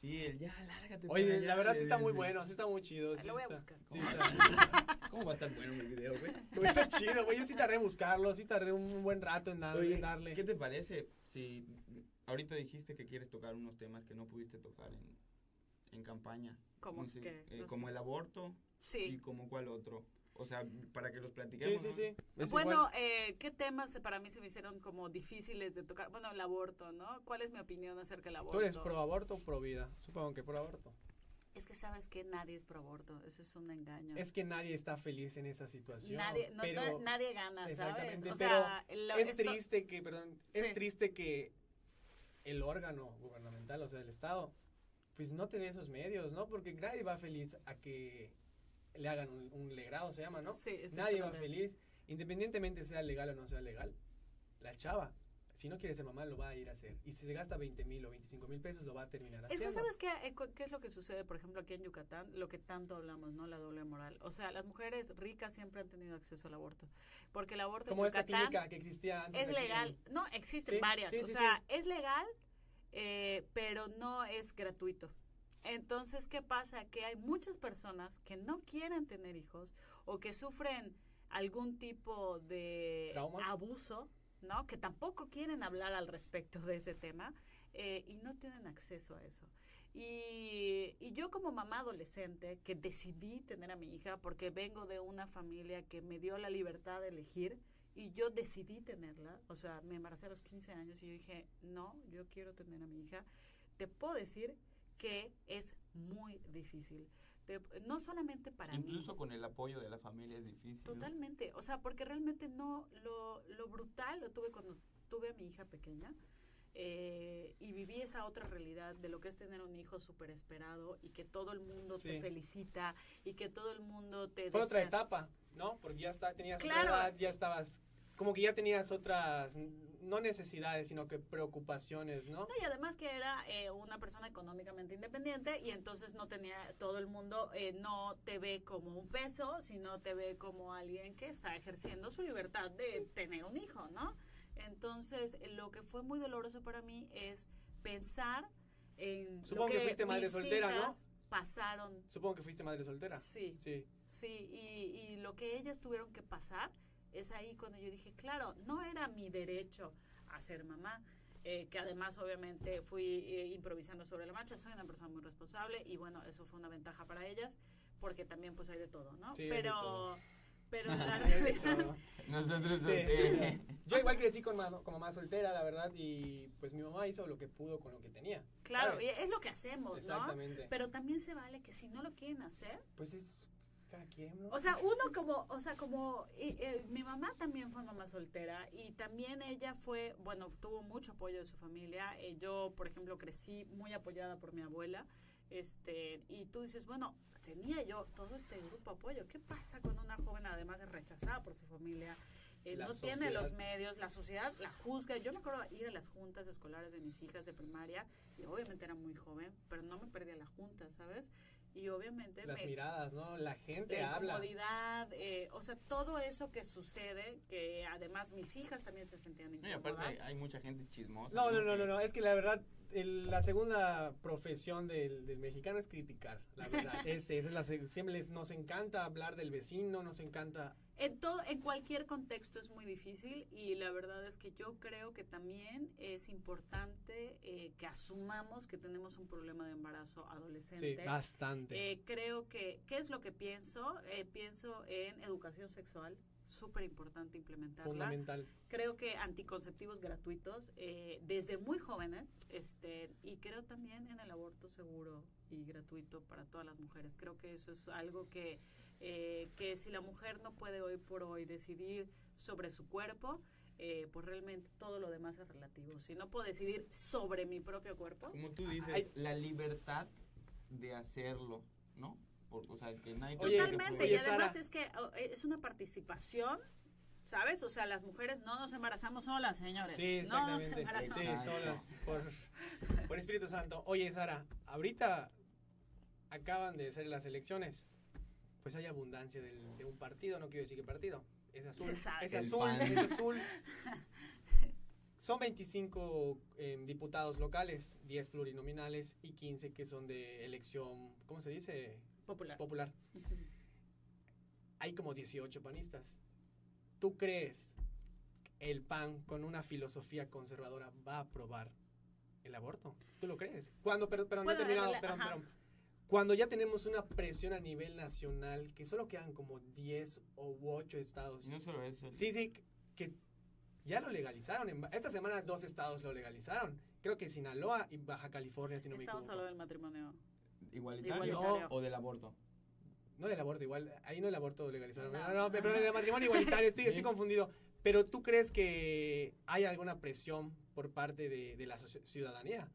Sí, el ya, lárgate. Oye, allá, la verdad sí está muy bueno, sí está muy chido. sí Lo voy a está- buscar. sí está- ¿Cómo va a estar bueno el video, güey? Güey, está chido, güey. Yo sí tardé en buscarlo, sí tardé un buen rato en darle. Oye, en darle. ¿qué te parece si ahorita dijiste que quieres tocar unos temas que no pudiste tocar en, en campaña? Como No sé, que, eh, no como sé. el aborto y Sí. como cuál otro. O sea, para que los Sí, platiquemos. sí, ¿no? sí. Es Bueno, eh, ¿qué temas para mí se me hicieron como difíciles de tocar? Bueno, el aborto, ¿no? ¿Cuál es mi opinión acerca del aborto? ¿Tú eres pro aborto o pro vida? Supongo que pro aborto. Es que sabes que nadie es pro aborto, eso es un engaño. Es que nadie está feliz en esa situación. nadie, no- pero no- nadie gana, ¿sabes? Exactamente, O sea, lo- es esto- triste que, perdón, Sí. es triste que el órgano gubernamental, o sea, el Estado, pues no te dé esos medios, ¿no? Porque nadie va feliz a que le hagan un, un legrado, se llama, ¿no? Sí, Nadie va feliz, independientemente sea legal o no sea legal. La chava, si no quiere ser mamá, lo va a ir a hacer. Y si se gasta 20 mil o 25 mil pesos, lo va a terminar Es haciendo. que, ¿sabes qué, Eh, qué es lo que sucede, por ejemplo, aquí en Yucatán? Lo que tanto hablamos, ¿no? La doble moral. O sea, las mujeres ricas siempre han tenido acceso al aborto. Porque el aborto Como en esta Yucatán clínica que existía antes. es en- legal. No, existen Sí, varias. sí, o sea, es legal, eh, pero no es gratuito. Entonces, ¿qué pasa? Que hay muchas personas que no quieren tener hijos o que sufren algún tipo de ¿Trauma? abuso, ¿no? Que tampoco quieren hablar al respecto de ese tema eh, y no tienen acceso a eso. Y, y yo como mamá adolescente que decidí tener a mi hija porque vengo de una familia que me dio la libertad de elegir y yo decidí tenerla, o sea, me embaracé a los 15 años y yo dije, no, yo quiero tener a mi hija, te puedo decir que es muy difícil. Te- no solamente para mí. Incluso con el apoyo de la familia es difícil. ¿no? Totalmente, o sea, porque realmente no, lo, lo brutal lo tuve cuando tuve a mi hija pequeña eh, y viví esa otra realidad de lo que es tener un hijo súper esperado y que todo el mundo te felicita y que todo el mundo te Fue otra etapa, ¿no? Porque ya está, tenías otra Claro. edad, ya estabas, como que ya tenías otras, no necesidades, sino que preocupaciones, ¿no? No, y además que era eh, una persona económicamente independiente y entonces no tenía todo el mundo eh, no te ve como un peso, sino te ve como alguien que está ejerciendo su libertad de tener un hijo, ¿no? Entonces, lo que fue muy doloroso para mí es pensar en Supongo lo que que, fuiste madre soltera, ¿no? pasaron, Supongo que fuiste madre soltera. sí, Sí. Sí, y, y lo que ellas tuvieron que pasar es ahí cuando yo dije, claro, no era mi derecho a ser mamá, eh, que además obviamente fui eh, improvisando sobre la marcha, soy una persona muy responsable y bueno, eso fue una ventaja para ellas, porque también pues hay de todo, ¿no? Sí, pero, todo. pero la realidad... Nosotros Sí. eh, Yo igual crecí con ma- como mamá soltera, la verdad, y pues mi mamá hizo lo que pudo con lo que tenía. Claro, ¿sabes? y es lo que hacemos, ¿no? Exactamente. Pero también se vale que si no lo quieren hacer, Pues es quien, ¿no? O sea, uno como, o sea, como y, eh, mi mamá también fue mamá soltera y también ella fue, bueno, tuvo mucho apoyo de su familia. Eh, yo, por ejemplo, crecí muy apoyada por mi abuela. Este, y tú dices, bueno, tenía yo todo este grupo de apoyo. ¿Qué pasa cuando una joven además es rechazada por su familia? eh, no tiene los sociedad. medios, la sociedad la juzga. Yo me acuerdo ir a las juntas escolares de mis hijas de primaria y obviamente era muy joven, pero no me perdía la junta, ¿sabes? Y obviamente Las me, miradas, ¿no? La gente habla. comodidad, eh, o sea, todo eso que sucede, que además mis hijas también se sentían no, y incómodas. aparte hay mucha gente chismosa. No, no, no, no, no, es que la verdad, el- la segunda profesión del, del mexicano es criticar, la verdad. es, es la, siempre les, nos encanta hablar del vecino, nos encanta... En todo, en cualquier contexto es muy difícil y la verdad es que yo creo que también es importante eh, que asumamos que tenemos un problema de embarazo Sí, adolescente. bastante. Eh, creo que, ¿qué es lo que pienso? Eh, pienso en educación sexual, súper importante implementarla. fundamental. creo que anticonceptivos gratuitos eh, desde muy jóvenes este y creo también en el aborto seguro y gratuito para todas las mujeres creo que eso es algo que eh, que si la mujer no puede hoy por hoy decidir sobre su cuerpo eh, pues realmente todo lo demás es relativo si no puedo decidir sobre mi propio cuerpo Como tú dices, Ay. la libertad de hacerlo, ¿no? Por, o sea, que nadie Oye, que Totalmente, y además Sara. es que oh, es una participación, ¿sabes? O sea, las mujeres no nos embarazamos solas, señores. Sí, no nos embarazamos Sí, solas, por, por Espíritu Santo. Oye, Sara, ahorita acaban de ser las elecciones. Pues hay abundancia del- de un partido, no quiero decir qué partido. Es azul. Se sabe. Es azul, es azul. son 25 eh, diputados locales, 10 plurinominales y 15 que son de elección, ¿cómo se dice? Popular. Popular. Hay como 18 panistas. ¿Tú crees el PAN con una filosofía conservadora va a aprobar el aborto? ¿Tú lo crees? Cuando, pero, pero no he terminado, ajá. pero- cuando ya tenemos una presión a nivel nacional, que solo quedan como 10 o 8 estados. No solo eso. Sí, sí, que ya lo legalizaron. Esta semana dos estados lo legalizaron. Creo que Sinaloa y Baja California, si no me Estamos equivoco. hablando del matrimonio. Igualitario, Igualitario. o del aborto. No del aborto, igual. Ahí no el aborto lo legalizaron. No. No, no, pero del matrimonio igualitario, estoy, Sí. estoy confundido. Pero ¿tú crees que hay alguna presión por parte de, de la ciudadanía?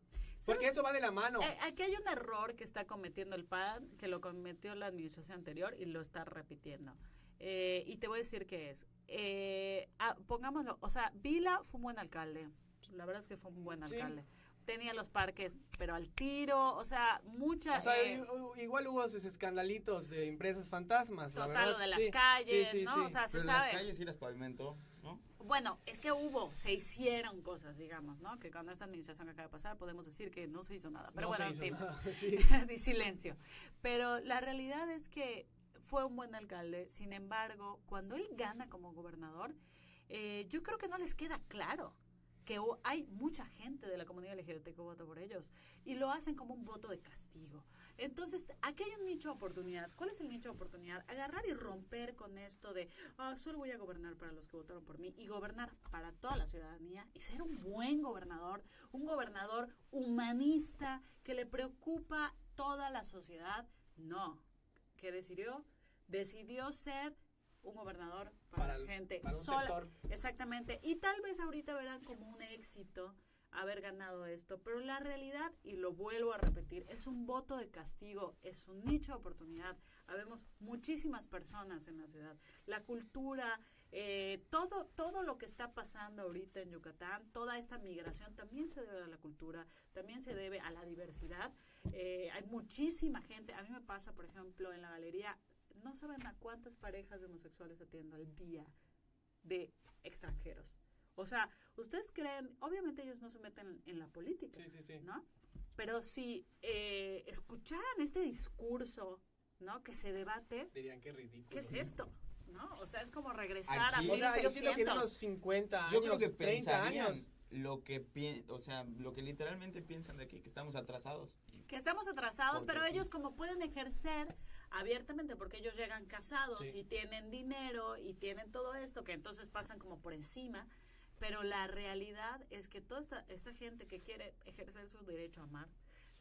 Porque eso va de la mano. Eh, Aquí hay un error que está cometiendo el PAN, que lo cometió la administración anterior y lo está repitiendo. Eh, y te voy a decir qué es. Eh, ah, pongámoslo, o sea, Vila fue un buen alcalde. La verdad es que fue un buen Sí. alcalde. Tenía los parques, pero al tiro, o sea, mucha... O sea, eh, i- igual hubo sus escandalitos de empresas fantasmas, la total, lo verdad. de las Sí, calles, sí, sí, ¿no? sí. O sea, se Pero sabe. las calles sí las pavimentó, ¿no? Bueno, es que hubo, se hicieron cosas, digamos, ¿no? Que cuando esta administración que acaba de pasar podemos decir que no se hizo nada. Pero No bueno, en fin. sí. sí, silencio. Pero la realidad es que fue un buen alcalde. Sin embargo, cuando él gana como gobernador, eh, yo creo que no les queda claro que hay mucha gente de la comunidad LGBT que vota por ellos y lo hacen como un voto de castigo. Entonces, aquí hay un nicho de oportunidad. ¿Cuál es el nicho de oportunidad? Agarrar y romper con esto de, ah, solo voy a gobernar para los que votaron por mí y gobernar para toda la ciudadanía y ser un buen gobernador, un gobernador humanista que le preocupa toda la sociedad. No, que decidió, decidió ser un gobernador para, Para la gente para un sola. sector. Exactamente. Y tal vez ahorita verán como un éxito haber ganado esto, pero la realidad, y lo vuelvo a repetir, es un voto de castigo, es un nicho de oportunidad. Habemos muchísimas personas en la ciudad. La cultura, eh, todo, todo lo que está pasando ahorita en Yucatán, toda esta migración también se debe a la cultura, también se debe a la diversidad. Eh, hay muchísima gente, a mí me pasa, por ejemplo, en la galería, no saben a cuántas parejas de homosexuales atiendo al día de extranjeros. O sea, ustedes creen, obviamente ellos no se meten en la política, Sí, sí, sí. ¿no? Pero si eh, escucharan este discurso, ¿no? Que se debate, Dirían que ridículo. ¿qué es esto? ¿No? O sea, es como regresar Aquí- a O sea, yo siento que en 1600. unos 50 años, Yo creo que 30 pensarían años. lo que pien- o sea, lo que literalmente piensan de aquí, que estamos atrasados. que estamos atrasados, Porque pero sí. ellos como pueden ejercer abiertamente porque ellos llegan casados Sí. y tienen dinero y tienen todo esto que entonces pasan como por encima, pero la realidad es que toda esta, esta gente que quiere ejercer su derecho a amar,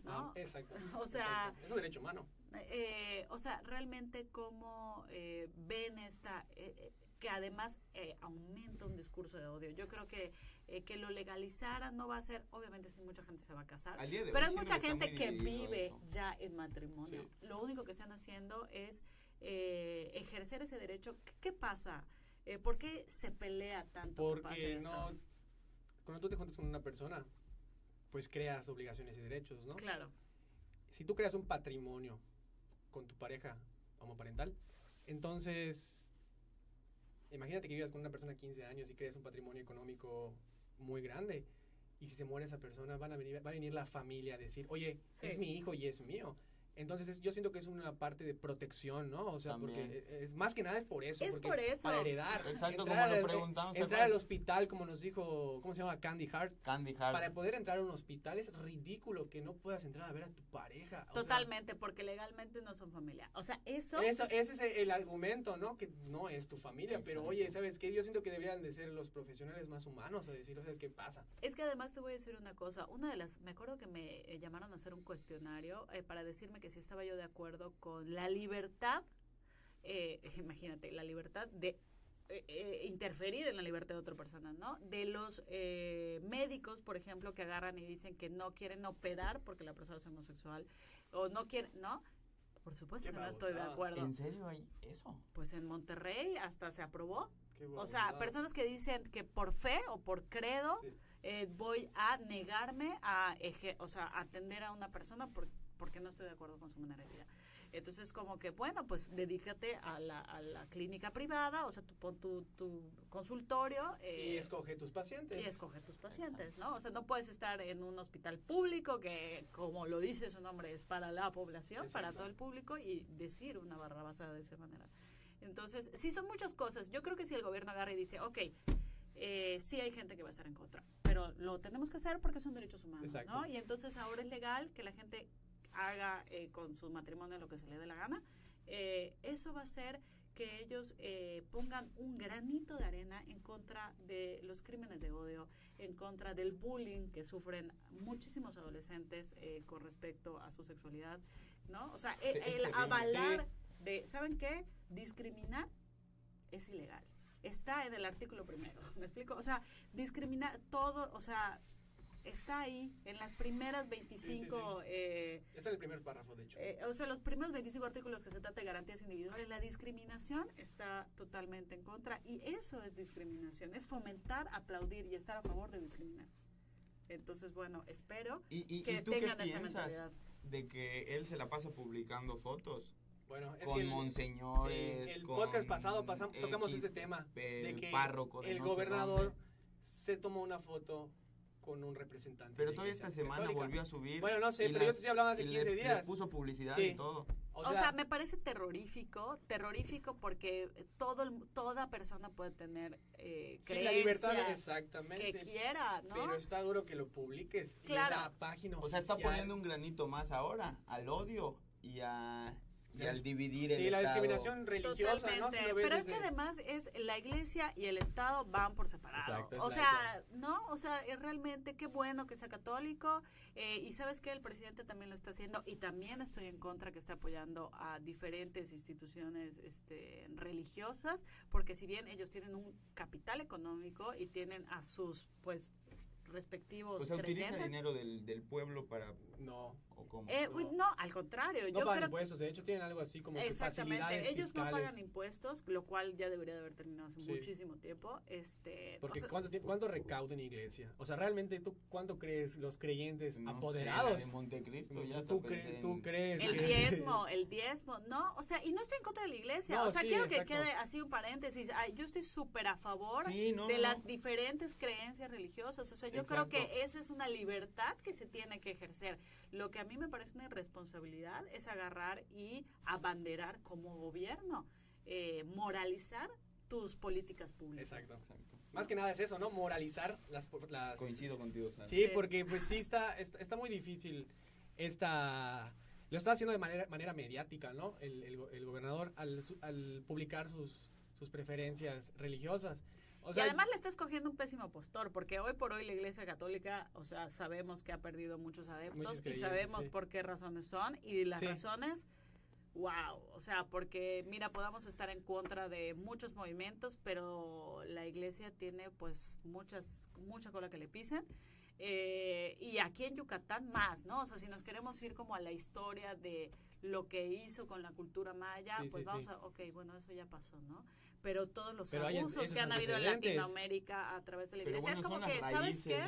¿no? Ah, exacto. O sea- exacto. es un derecho humano. Eh, o sea, realmente cómo eh, ven esta, eh, eh, que además eh, aumenta un discurso de odio. Yo creo que eh, que lo legalizaran no va a ser, obviamente sí mucha gente se va a casar, Al día de hoy pero siento mucha gente que vive eso. ya en matrimonio. Sí. Lo único que están haciendo es eh, ejercer ese derecho. ¿Qué, qué pasa? Eh, ¿Por qué se pelea tanto Porque esto? no. Cuando tú te juntas con una persona, pues creas obligaciones y derechos, ¿no? Claro, Si tú creas un patrimonio con tu pareja homoparental, entonces. Imagínate que vivas con una persona de 15 años y creas un patrimonio económico muy grande. Y si se muere esa persona, van a venir, va a venir la familia a decir, oye, Sí. es mi hijo y es mío. Entonces es- yo siento que es una parte de protección, ¿no? O sea, También. porque es más que nada es por eso. Es por eso. Para heredar. Exacto, Entrar como lo preguntamos, ¿te Entrar al hospital, como nos dijo, ¿cómo se llama? Candy Hart. Candy Hart. Para poder entrar a un hospital es ridículo que no puedas entrar a ver a tu pareja. o sea, totalmente, porque legalmente no son familia. O sea, eso... eso, ese es el argumento, ¿no? Que no es tu familia, pero oye, ¿sabes qué? Yo siento que deberían de ser los profesionales más humanos a decir, ¿sabes qué pasa? Es que además te voy a decir una cosa. Una de las, me acuerdo que me eh, llamaron a hacer un cuestionario eh, para decirme que si estaba yo de acuerdo con la libertad, eh, imagínate, la libertad de eh, eh, interferir en la libertad de otra persona, ¿no? De los eh, médicos, por ejemplo, que agarran y dicen que no quieren operar porque la persona es homosexual o no quieren, ¿no? Por supuesto que no estoy de acuerdo. ¿En serio hay eso? Pues en Monterrey hasta se aprobó. O sea, personas que dicen que por fe o por credo Sí. eh, voy a negarme a, eje- o sea, atender a una persona por- porque no estoy de acuerdo con su manera de vida. Entonces, como que, bueno, pues dedícate a la, a la clínica privada, o sea, tú pon tu, tu consultorio. Eh, y escoge tus pacientes. Y escoge tus pacientes, ¿no? O sea, no puedes estar en un hospital público que, como lo dice su nombre, es para la población, para todo el público, y decir una barra basada de esa manera. Entonces, sí son muchas cosas. Yo creo que si el gobierno agarra y dice, ok, eh, sí hay gente que va a estar en contra, pero lo tenemos que hacer porque son derechos humanos, ¿no? Y entonces ahora es legal que la gente haga eh, con su matrimonio lo que se le dé la gana, eh, eso va a hacer que ellos eh, pongan un granito de arena en contra de los crímenes de odio, en contra del bullying que sufren muchísimos adolescentes con respecto a su sexualidad, ¿no? O sea, el, avalar de, ¿saben qué? Discriminar es ilegal. Está en el artículo primero, ¿me explico? O sea, discriminar todo, o sea, está ahí en las primeras 25... Eh, es el primer párrafo, de hecho. Eh, o sea, los primeros 25 artículos que se trata de garantías individuales, la discriminación está totalmente en contra y eso es discriminación, es fomentar, aplaudir y estar a favor de discriminar. Entonces, bueno, espero que tengan esta mentalidad. De que él se la pasa publicando fotos. Bueno, es con el, monseñores. el podcast pasado pasamos, tocamos este tema. de que el gobernador se tomó una foto con un representante. Pero todavía esta semana volvió a subir. Bueno, no sé, pero yo te estoy hablando hace 15 días. Le puso publicidad y todo. O sea, me parece terrorífico, terrorífico porque todo toda persona puede tener eh, sí, la libertad exactamente que quiera, ¿no? Pero está duro que lo publiques claro. la página O sea, está poniendo un granito más ahora al odio y a y al dividir sí, la discriminación religiosa, ¿no? Pero es que además es la iglesia y el Estado van por separado. o sea, ¿no? O sea, es realmente qué bueno que sea católico eh, y sabes que el presidente también lo está haciendo y también estoy en contra que esté apoyando a diferentes instituciones este, religiosas porque si bien ellos tienen un capital económico y tienen a sus pues respectivos o sea, utiliza dinero del, del pueblo para no eh, no. al contrario. No yo pagan impuestos, de hecho tienen algo así como Exactamente, ellos no pagan impuestos, lo cual ya debería de haber terminado hace muchísimo tiempo. Este, Porque ¿cuánto, ¿cuánto recauda en iglesia? O sea, realmente, ¿tú cuánto crees los creyentes apoderados? Sé, Montecristo ya ¿Tú, crees, ¿Tú crees? El diezmo, el diezmo, no, o sea, y no estoy en contra de la iglesia, o sea, quiero que quede así un paréntesis, yo estoy súper a favor de las diferentes creencias religiosas, o sea, yo creo que esa es una libertad que se tiene que ejercer. Lo que a mí me parece una irresponsabilidad es agarrar y abanderar como gobierno, eh, moralizar tus políticas públicas. Exacto. Más que nada es eso, ¿no? Moralizar las... las Coincido contigo. Sí, porque pues sí está, está, muy difícil esta... Lo está haciendo de manera, manera mediática, ¿no? El, el, gobernador al, al publicar sus, sus preferencias religiosas y además le está escogiendo un pésimo postor, porque hoy por hoy la Iglesia Católica, o sea, sabemos que ha perdido muchos adeptos y sabemos por qué razones son y las razones, wow, o sea, porque mira, podamos estar en contra de muchos movimientos, pero la Iglesia tiene pues muchas, mucha cola que le pisen. Eh, y aquí en Yucatán más, ¿no? O sea, si nos queremos ir como a la historia de lo que hizo con la cultura maya, pues vamos a, ok, bueno, eso ya pasó, ¿no? pero todos los abusos que han habido en Latinoamérica a través de la iglesia. es como que, ¿sabes qué?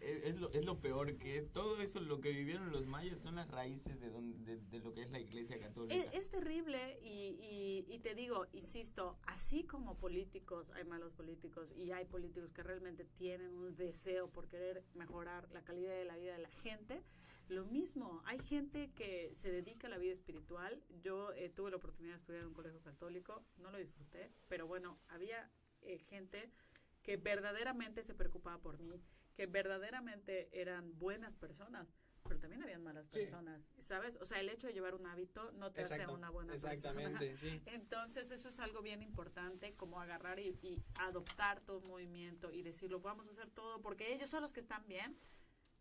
Es, lo, es lo peor, que todo eso, lo que vivieron los mayas, son las raíces de, donde, de, lo que es la iglesia católica. Es, terrible y, y, te digo, insisto, así como políticos, hay malos políticos y hay políticos que realmente tienen un deseo por querer mejorar la calidad de la vida de la gente, lo mismo, hay gente que se dedica a la vida espiritual. Yo eh, tuve la oportunidad de estudiar en un colegio católico, no lo disfruté, pero bueno, había eh, gente que verdaderamente se preocupaba por mí, que verdaderamente eran buenas personas, pero también habían malas personas, ¿sabes? O sea, el hecho de llevar un hábito no te hace una buena exactamente, persona. Sí. Entonces, eso es algo bien importante, como agarrar y, y adoptar todo un movimiento y decirlo, vamos a hacer todo, porque ellos son los que están bien,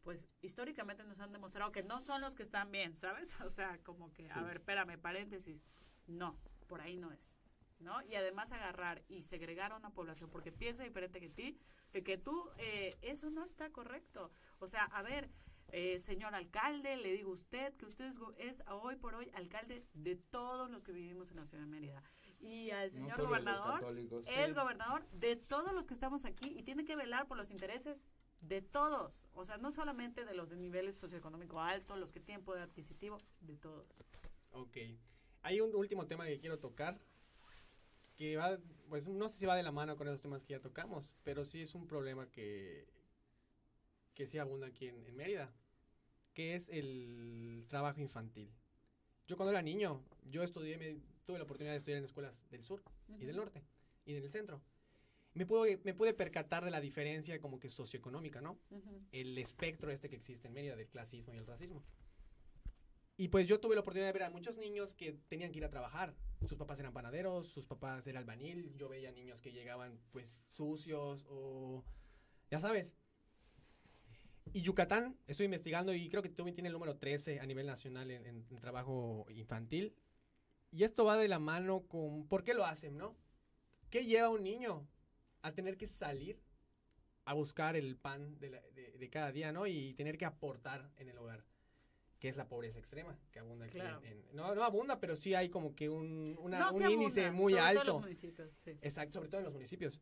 pues históricamente nos han demostrado que no son los que están bien, ¿sabes? O sea, como que, a ver, espérame, paréntesis, no, por ahí no es, ¿no? Y además agarrar y segregar a una población porque piensa diferente que ti, que, que tú, eh, eso no está correcto. O sea, a ver, eh, señor alcalde, le digo a usted que usted es, hoy por hoy alcalde de todos los que vivimos en la ciudad de Mérida. Y al señor gobernador es gobernador de todos los que estamos aquí y tiene que velar por los intereses de todos, o sea, no solamente de los de niveles socioeconómico alto, los que tienen poder adquisitivo, de todos. Ok. Hay un último tema que quiero tocar, que va, pues no sé si va de la mano con esos temas que ya tocamos, pero sí es un problema que, que sí abunda aquí en, en Mérida, que es el trabajo infantil. Yo cuando era niño, yo estudié, me, tuve la oportunidad de estudiar en escuelas del sur y del norte y en el centro. Me pude, me pude percatar de la diferencia como que socioeconómica, ¿no? Ujú. el espectro este que existe en Mérida del clasismo y el racismo. Y pues yo tuve la oportunidad de ver a muchos niños que tenían que ir a trabajar. Sus papás eran panaderos, sus papás eran albañil. Yo veía niños que llegaban pues sucios o... Ya sabes. Y Yucatán, estoy investigando y creo que también tiene el número 13 a nivel nacional en, en- en trabajo infantil. Y esto va de la mano con... ¿Por qué lo hacen, no? ¿Qué lleva un niño a tener que salir a buscar el pan de, la- de- de cada día, ¿no? Y tener que aportar en el hogar, que es la pobreza extrema, que abunda aquí. Claro. en- en- no, no abunda, pero sí hay como que un, una- No, un sí índice abunda, muy sobre todo en alto. los municipios, sí. Exacto, sobre todo en los municipios.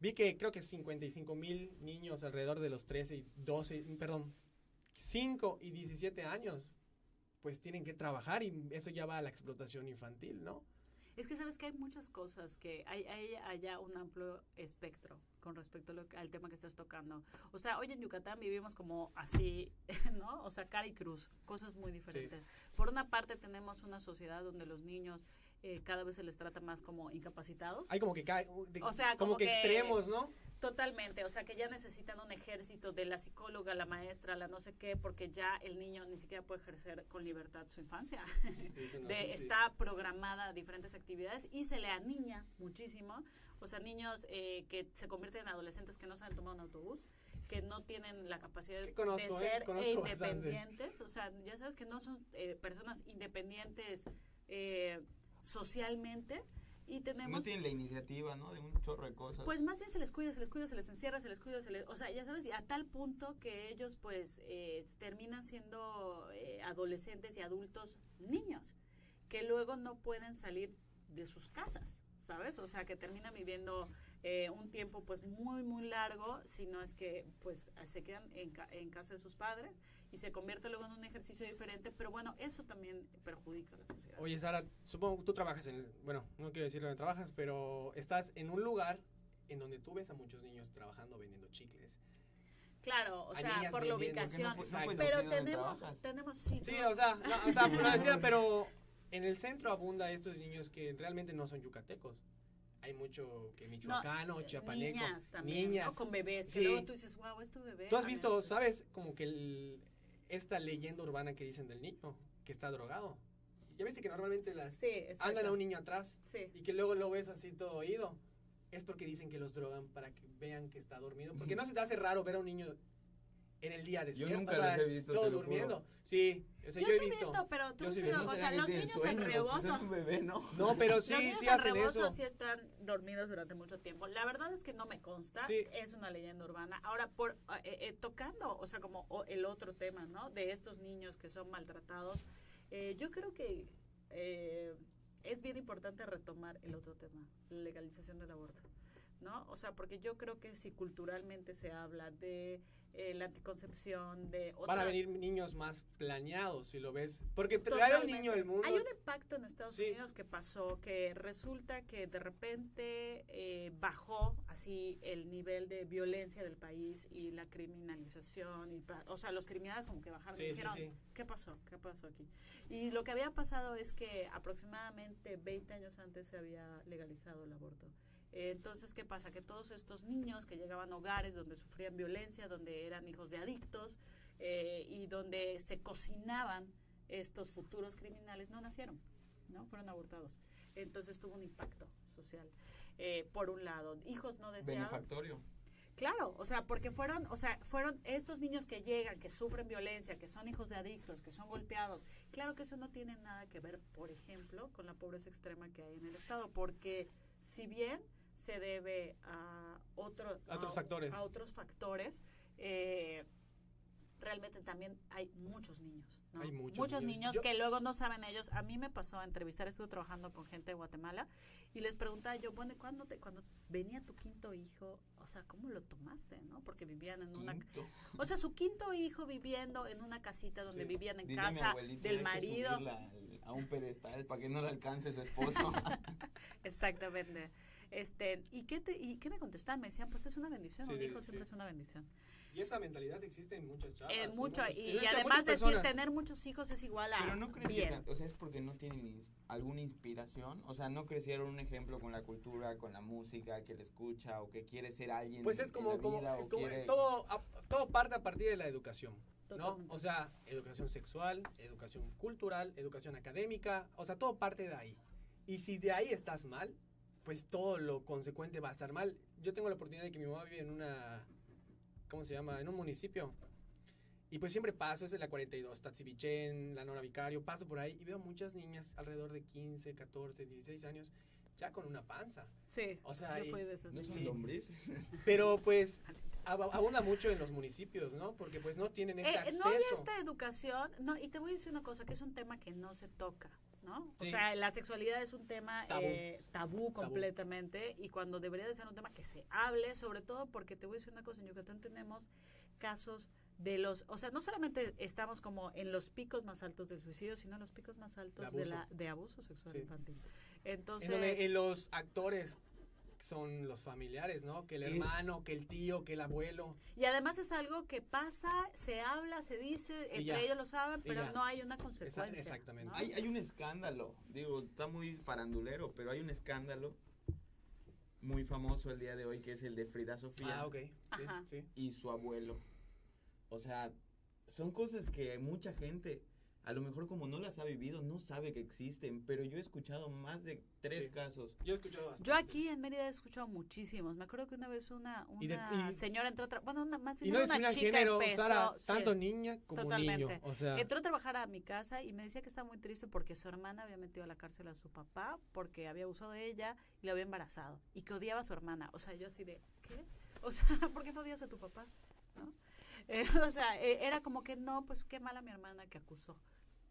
Vi que creo que 55 mil niños alrededor de los 13 y 12, perdón, 5 y 17 años, pues tienen que trabajar y eso ya va a la explotación infantil, ¿no? Es que sabes que hay muchas cosas que hay, hay allá un amplio espectro con respecto a lo que- al tema que estás tocando. O sea, hoy en Yucatán vivimos como así, ¿no? O sea, cara y cruz, cosas muy diferentes. Por una parte tenemos una sociedad donde los niños eh, cada vez se les trata más como incapacitados. Hay como que, cae- de- O sea, como, como que, que- extremos, ¿no? Totalmente, o sea que ya necesitan un ejército de la psicóloga, la maestra, la no sé qué, porque ya el niño ni siquiera puede ejercer con libertad su infancia. Sí, sí, no, de, sí. está programada a diferentes actividades y se le aniña muchísimo. O sea, niños eh, que se convierten en adolescentes que no saben tomar un autobús, que no tienen la capacidad conozco, de eh, ser bastante. independientes. O sea, ya sabes que no son eh, personas independientes eh, socialmente. Y tenemos No tienen la iniciativa, ¿no? De un chorro de cosas. pues más bien se les cuida, se les cuida, se les encierra, se les cuida, se les, o sea, ya sabes, y a tal punto que ellos pues eh, terminan siendo eh, adolescentes y adultos niños, que luego no pueden salir de sus casas, ¿sabes? O sea, que terminan viviendo eh, un tiempo pues muy, muy largo, si no es que pues se quedan en, ca- en casa de sus padres y se convierte luego en un ejercicio diferente, pero bueno, eso también perjudica a la sociedad. Oye, Sara, supongo que tú trabajas en, el- bueno, no quiero decir dónde trabajas, pero estás en un lugar en donde tú ves a muchos niños trabajando vendiendo chicles. Claro, o sea, por la ¿Por no ubicación. no Pero tenemos, tenemos sí, Sí, o sea, no, o sea, lo decía, pero en el centro abunda estos niños que realmente no son yucatecos. Hay mucho que michoacano, eh, chiapaneco. Niñas también, niñas. ¿no? Con bebés, que Sí. luego tú dices, wow, es tu bebé. Tú has ver, visto, ¿sabes? Como que el- esta leyenda urbana que dicen del niño, que está drogado. Ya viste que normalmente las Sí, andan a un niño atrás Sí. y que luego lo ves así todo oído. Es porque dicen que los drogan para que vean que está dormido. Porque no se te hace raro ver a un niño en el día despierto. nunca o sea, los he visto, Todo te lo juro. durmiendo. Sí, o sea, Yo, yo, he sí he visto. visto, pero tú Yo sí no, o sea, los niños en rebozo. Es un bebé, ¿no? No, pero sí, los niños sí en hacen rebozo eso. sí están dormidos durante mucho tiempo. La verdad es que no me consta, Sí. es una leyenda urbana. Ahora, por eh, eh, tocando, o sea, como el otro tema, ¿no? De estos niños que son maltratados, eh, yo creo que eh, es bien importante retomar el otro tema, la legalización del aborto. ¿No? O sea, porque yo creo que si culturalmente se habla de eh, la anticoncepción, de otras... Van a venir niños más planeados, si lo ves. Porque traer a un niño al mundo. Hay un impacto en Estados Sí. Unidos que pasó que resulta que de repente eh, bajó así el nivel de violencia del país y la criminalización. Y, o sea, los criminales como que bajaron Sí, y dijeron, sí. ¿qué pasó? ¿Qué pasó aquí? Y lo que había pasado es que aproximadamente 20 años antes se había legalizado el aborto. Entonces, ¿qué pasa? Que todos estos niños que llegaban a hogares donde sufrían violencia, donde eran hijos de adictos eh, y donde se cocinaban estos futuros criminales, no nacieron, ¿no? Fueron abortados. Entonces tuvo un impacto social. Eh, por un lado, hijos no deseados. Benefactorio. Claro, o sea, porque fueron, o sea, fueron estos niños que llegan, que sufren violencia, que son hijos de adictos, que son golpeados. Claro que eso no tiene nada que ver, por ejemplo, con la pobreza extrema que hay en el estado, porque si bien se debe a otro, A otros factores. a otros factores, eh, realmente también hay muchos niños. ¿no? Hay muchos niños. niños, Yo- que luego no saben ellos. A mí me pasó a entrevistar, estuve trabajando con gente de Guatemala y les preguntaba yo, bueno, ¿cuándo te, cuando venía tu quinto hijo, o sea, ¿cómo lo tomaste? ¿no? Porque vivían en una... O sea, su quinto hijo viviendo en una casita donde Sí. vivían en Dile casa abuelita, del que marido. a un pedestal para que no le alcance su esposo. Exactamente. Este, ¿y qué, te, ¿Y qué me contestaban? Me decían, pues es una bendición, Sí, un hijo sí. siempre es una bendición. Y esa mentalidad existe en muchas chavas. En y mucho, muchos- y, en muchas- además muchas decir tener muchos hijos es igual a Pero no crees que, bien. ta- o sea, es porque no tienen ins- alguna inspiración, o sea, no crecieron un ejemplo con la cultura, con la música que le escucha o que quiere ser alguien Pues en- es en como, la como, vida, o como quiere- todo, a- todo parte a partir de la educación. ¿no? O sea, educación sexual, educación cultural, educación académica, o sea, todo parte de ahí. Y si de ahí estás mal, pues todo lo consecuente va a estar mal. Yo tengo la oportunidad de que mi mamá vive en una, ¿cómo se llama? En un municipio. Y pues siempre paso, es en la 42, Tatsibichén, la Nora Vicario, paso por ahí y veo muchas niñas alrededor de 15, 14, 16 años ya con una panza. Sí, O sea, yo y- fui de esas ¿No son Sí. lombrices? pero pues ab- abunda mucho en los municipios, ¿no? Porque pues no tienen este Eh, acceso. no hay esta educación, no, y te voy a decir una cosa, que es un tema que no se toca, ¿no? O sea, la sexualidad es un tema Tabú. eh, tabú completamente, y cuando debería de ser un tema que se hable, sobre todo porque te voy a decir una cosa, en Yucatán tenemos casos de los, o sea, no solamente estamos como en los picos más altos del suicidio, sino en los picos más altos de, abuso. la, de abuso sexual Sí. infantil. En Entonces, donde eh, los actores son los familiares, ¿no? Que el Es- hermano, que el tío, que el abuelo. y además es algo que pasa, se habla, se dice, Y entre ya. ellos lo saben, pero no hay una consecuencia. exactamente. ¿no? Hay, hay un escándalo, digo, está muy farandulero, pero hay un escándalo muy famoso el día de hoy que es el de Frida Sofía Ah, ok. Sí, Ajá. sí. y su abuelo. O sea, son cosas que mucha gente, a lo mejor como no las ha vivido, no sabe que existen, pero yo he escuchado más de tres Sí. casos. Yo he escuchado bastante. Yo aquí en Mérida he escuchado muchísimos. Me acuerdo que una vez una, una Y de- y- señora entró a tra- bueno, una, más Y bien no una chica género, empezó, Sara, sí, tanto niña como totalmente. niño. O sea, entró a trabajar a mi casa y me decía que estaba muy triste porque su hermana había metido a la cárcel a su papá porque había abusado de ella y la había embarazado y que odiaba a su hermana. O sea, yo así de, ¿qué? O sea, ¿por qué no odias a tu papá? ¿No? Eh, o sea, eh, era como que no, pues qué mala mi hermana que acusó.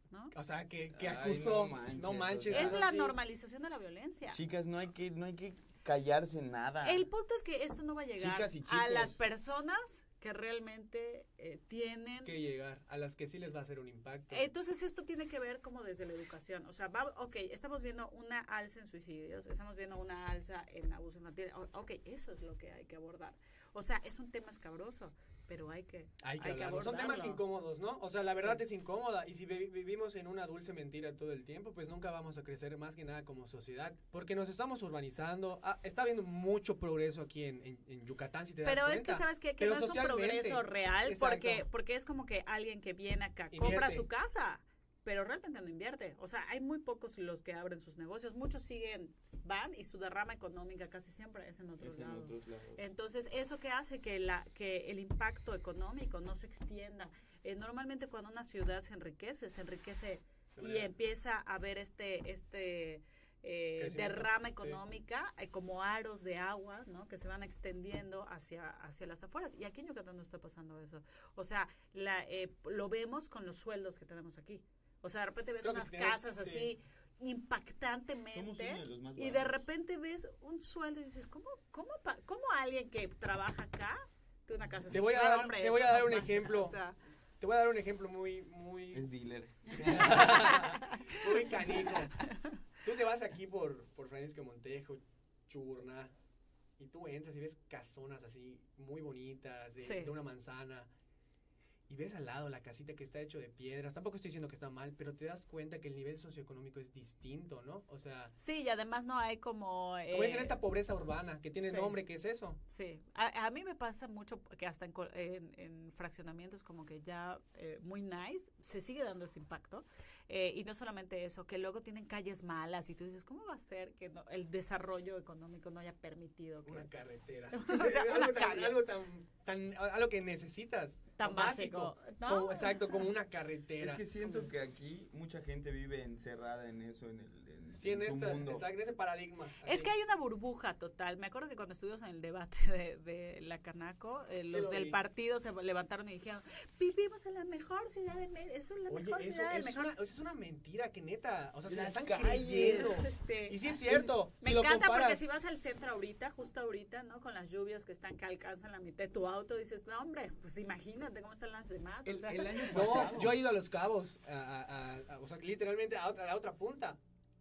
¿no? o sea, que, que Ay, acusó. no manches, no Es la normalización de la violencia. Chicas, no hay que, no hay que callarse nada. El punto es que esto no va a llegar a las personas que realmente eh, tienen... que llegar a las que sí les va a hacer un impacto. Entonces esto tiene que ver como desde la educación. O sea, va, ok, estamos viendo una alza en suicidios, estamos viendo una alza en abuso infantil. Ok, eso es lo que hay que abordar. O sea, es un tema escabroso, pero hay que, Hay que hablarlo. Son temas incómodos, ¿no? O sea, la verdad Sí. es incómoda. Y si vi- vivimos en una dulce mentira todo el tiempo, pues nunca vamos a crecer más que nada como sociedad. Porque nos estamos urbanizando. Ah, está habiendo mucho progreso aquí en, en- en Yucatán, si te das Pero es cuenta. que sabes qué? que Pero no es un progreso real exacto. porque porque es como que alguien que viene acá Invierte. compra su casa, pero realmente no invierte. O sea, hay muy pocos los que abren sus negocios, muchos siguen van y su derrama económica casi siempre es en otros Es en lados. otros lados. Entonces, eso que hace que, la, que el impacto económico no se extienda. Eh, normalmente cuando una ciudad se enriquece, se enriquece y empieza a ver este, este eh, derrama económica eh, como aros de agua, ¿no? Que se van extendiendo hacia, hacia las afueras. Y aquí en Yucatán no está pasando eso. O sea, la, eh, lo vemos con los sueldos que tenemos aquí. O sea, de repente ves Creo unas tenemos- casas sí. así Somos impactantemente uno de los más y de repente ves un sueldo y dices, ¿cómo, cómo, pa- cómo alguien que trabaja acá tiene una casa así? Te voy a dar- hombre, te voy eso a dar no un ejemplo. o sea, Te voy a dar un ejemplo muy, muy, Es dealer. muy canijo. Tú te vas aquí por, por Francisco Montejo, Churna, y tú entras y ves casonas así muy bonitas, de, Sí. de una manzana, y ves al lado la casita que está hecho de piedras. Tampoco estoy diciendo que está mal, pero te das cuenta que el nivel socioeconómico es distinto, ¿no? O sea, sí, y además no hay como... como dicen, eh, esta pobreza urbana que tiene sí. nombre, ¿qué es eso? Sí, a, a mí me pasa mucho que hasta en, en- en fraccionamientos como que ya eh, muy nice, se sigue dando ese impacto. Eh, y no solamente eso, que luego tienen calles malas y tú dices, ¿cómo va a ser que no- el desarrollo económico no haya permitido que... Una carretera. O sea, una algo, tan, calle. algo tan, tan- algo que necesitas. Tan básico, México. ¿no? Como- exacto, como una carretera. Es que siento que aquí mucha gente vive encerrada en eso, en, el, Sí, en, en esta- mundo. exacto, en ese paradigma. Es así. que hay una burbuja total. Me acuerdo que cuando estuvimos en el debate de, de la Canaco, eh, los lo del vi. partido se levantaron y dijeron, vivimos en la mejor ciudad de México, eso es la Oye, mejor eso, ciudad del eso es mejor. una, eso es una mentira que neta, o sea, se la Las están calles. creyendo. Sí. Y sí es cierto. Me si lo encanta porque si vas al centro ahorita, justo ahorita, ¿no? Con las lluvias que están que alcanzan la mitad de tu auto, dices, no, hombre, pues imagínate cómo están las demás. o El, sea, el año No, pasado. yo he ido a Los Cabos, a, a- a- a- o sea, literalmente a, otra, a la otra punta.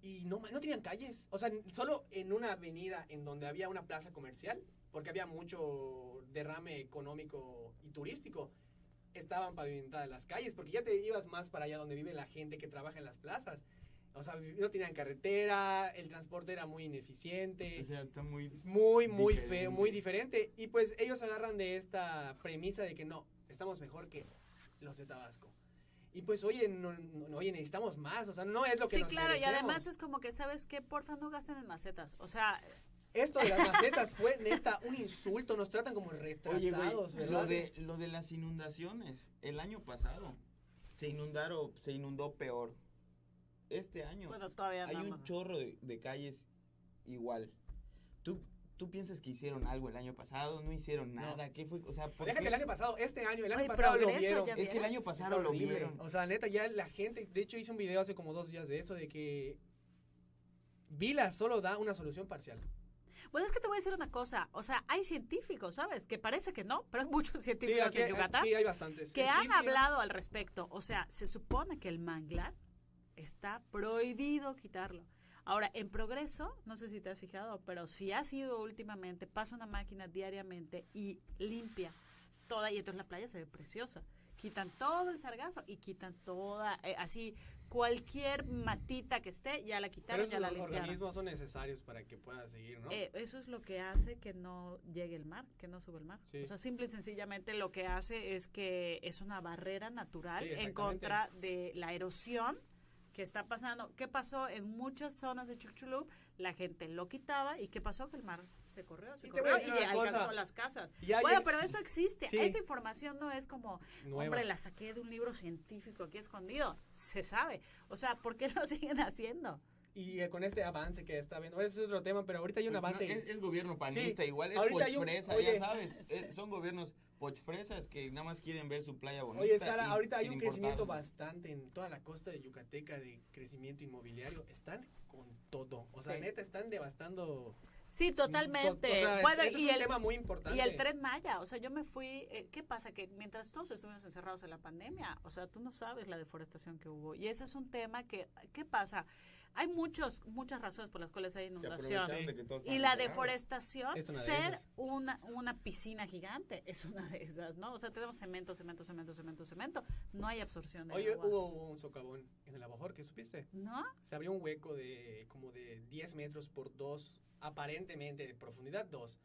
Y no, no tenían calles. O sea, solo en una avenida en donde había una plaza comercial, porque había mucho derrame económico y turístico, estaban pavimentadas las calles, porque ya te ibas más para allá donde vive la gente que trabaja en las plazas. O sea, no tenían carretera, el transporte era muy ineficiente. O sea, está muy... Muy, muy Diferente. feo, muy diferente. Y pues ellos agarran de esta premisa de que no, estamos mejor que los de Tabasco. Y pues, oye, no, no- oye, necesitamos más, o sea, no es lo que sí, nos claro, y además es como que, ¿sabes qué? Porfa, no gasten en macetas. O sea, Esto de las macetas fue neta un insulto, nos tratan como Oye, retrasados, güey, ¿verdad? lo de, lo de las inundaciones, el año pasado se inundaron, se inundó peor. Este año bueno, todavía hay no. un chorro de, de calles igual. ¿Tú, ¿Tú piensas que hicieron algo el año pasado? ¿No hicieron No. nada? ¿Qué fue? O sea, ¿por Déjate qué? el año pasado, este año, el año Oye, pasado lo vieron. Es que el año pasado lo vieron. O sea, neta, ya la gente, de hecho hice un video hace como dos días de eso, de que Vila solo da una solución parcial. Bueno, es que te voy a decir una cosa. O sea, hay científicos, ¿sabes? Que parece que no, pero hay muchos Sí, científicos aquí en hay- Yucatán sí, hay bastantes. que Sí, han sí, hablado al respecto. O sea, se supone que el manglar está prohibido quitarlo. Ahora, en progreso, no sé si te has fijado, pero si has ido últimamente, pasa una máquina diariamente y limpia toda, y entonces la playa se ve preciosa. Quitan todo el sargazo y quitan toda, eh, así, cualquier matita que esté, ya la Pero quitaron, esos ya la limpiaron. organismos son necesarios para que pueda seguir, ¿no? Eh, eso es lo que hace que no llegue el mar, que no sube el mar. Sí. O sea, simple y sencillamente lo que hace es que es una barrera natural Sí, en contra de la erosión que está pasando. ¿Qué pasó en muchas zonas de Chicxulub? La gente lo quitaba y ¿qué pasó? Que el mar se corrió, se Y corrió y alcanzó cosa. las casas. Bueno, pero eso existe. Sí. Esa información no es como, Nueva. hombre, la saqué de un libro científico aquí escondido. Se sabe. O sea, ¿por qué lo siguen haciendo? Y eh, con este avance que está viendo, bueno, ese es otro tema, pero ahorita hay un Pues no, avance. es, es gobierno panista, Sí, igual es ahorita un- oye. ya sabes. eh, son gobiernos pochfresas que nada más quieren ver su playa bonita. Oye, Sara, y ahorita hay un crecimiento bastante en toda la costa de Yucateca de crecimiento inmobiliario. Están con todo. O sea, Sí. neta, están devastando. Sí, totalmente. O sea, Bueno, ese es y un el, tema muy importante. Y el tren Maya, o sea, yo me fui, eh, ¿qué pasa? Que mientras todos estuvimos encerrados en la pandemia, o sea, tú no sabes la deforestación que hubo. Y ese es un tema que, ¿qué pasa? Hay muchos, muchas razones por las cuales hay inundación. todos Y la deforestación, Es una de ser una, una piscina gigante, es una de esas, ¿no? O sea, tenemos cemento, cemento, cemento, cemento, cemento. No hay absorción de Oye, agua. hubo un socavón en el Abajor, ¿qué supiste? ¿No? Se abrió un hueco de como de 10 metros por 2, aparentemente de profundidad 2,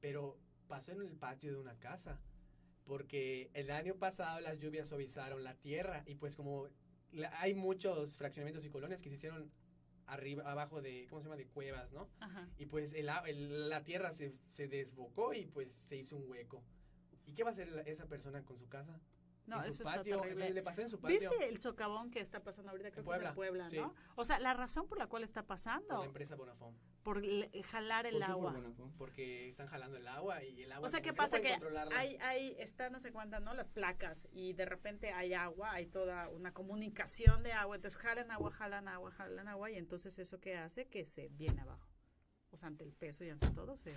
pero pasó en el patio de una casa, porque el año pasado las lluvias suavizaron la tierra y pues como la- hay muchos fraccionamientos y colonias que se hicieron arriba, abajo de, ¿cómo se llama?, de cuevas, ¿no? Ajá. Y pues el, el- la tierra se, se desbocó y pues se hizo un hueco. ¿Y qué va a hacer esa persona con su casa? No, en su eso patio, está eso le pasó en su patio. ¿Viste el socavón que está pasando ahorita? Creo que es Puebla, en Puebla, sí. ¿no? O sea, la razón por la cual está pasando, la empresa Bonafón. Por le- jalar ¿Por el por agua. Porque están jalando el agua y el agua O sea, ¿qué pasa? Que hay, hay, están, no sé cuántas, ¿no? Las placas y de repente hay agua, hay toda una comunicación de agua, entonces jalan agua, jalan agua, jalan agua y entonces eso que hace que se viene abajo. O sea, ante el peso y ante todo se,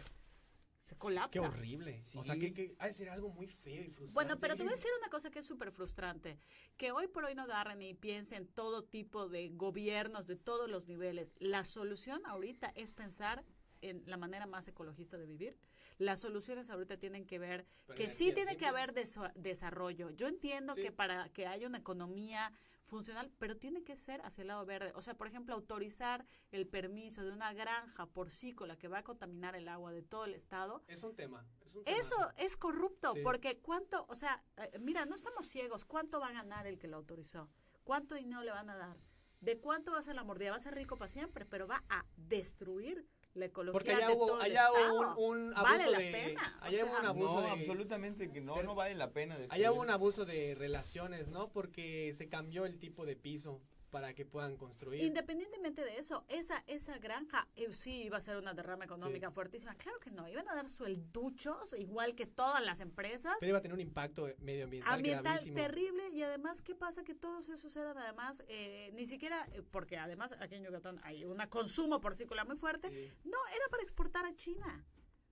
se colapsa. Qué horrible. O sea, que, que ha de ser algo muy feo y frustrante. Bueno, pero te voy a decir una cosa que es súper frustrante. Que hoy por hoy no agarren y piensen todo tipo de gobiernos de todos los niveles. La solución ahorita es pensar en la manera más ecologista de vivir. Las soluciones ahorita tienen que ver Pero que sí tiene que haber desarrollo. Yo entiendo Sí. que para que haya una economía funcional, pero tiene que ser hacia el lado verde. O sea, por ejemplo, autorizar el permiso de una granja porcícola que va a contaminar el agua de todo el estado, Es un tema. Es un eso es corrupto, Sí. porque cuánto, o sea, eh, mira, no estamos ciegos, ¿cuánto va a ganar el que lo autorizó? ¿Cuánto dinero le van a dar? ¿De cuánto va a ser la mordida? Va a ser rico para siempre, pero va a destruir la ecología Porque allá de hubo, todo el allá hubo un, un abuso Vale la de... pena, o allá hubo un sea, abuso no, de... absolutamente que no, Pero- no vale la pena. Allá hubo un abuso de relaciones, ¿no? Porque se cambió el tipo de piso para que puedan construir. Independientemente de eso, esa, esa granja eh, sí iba a ser una derrama económica fuertísima. Claro que no, iban a dar suelduchos, igual que todas las empresas. Pero iba a tener un impacto medioambiental Ambiental terrible y además, ¿qué pasa? Que todos esos eran además, eh, ni siquiera, eh, porque además aquí en Yucatán hay un consumo porcícola muy fuerte, Sí. no, era para exportar a China.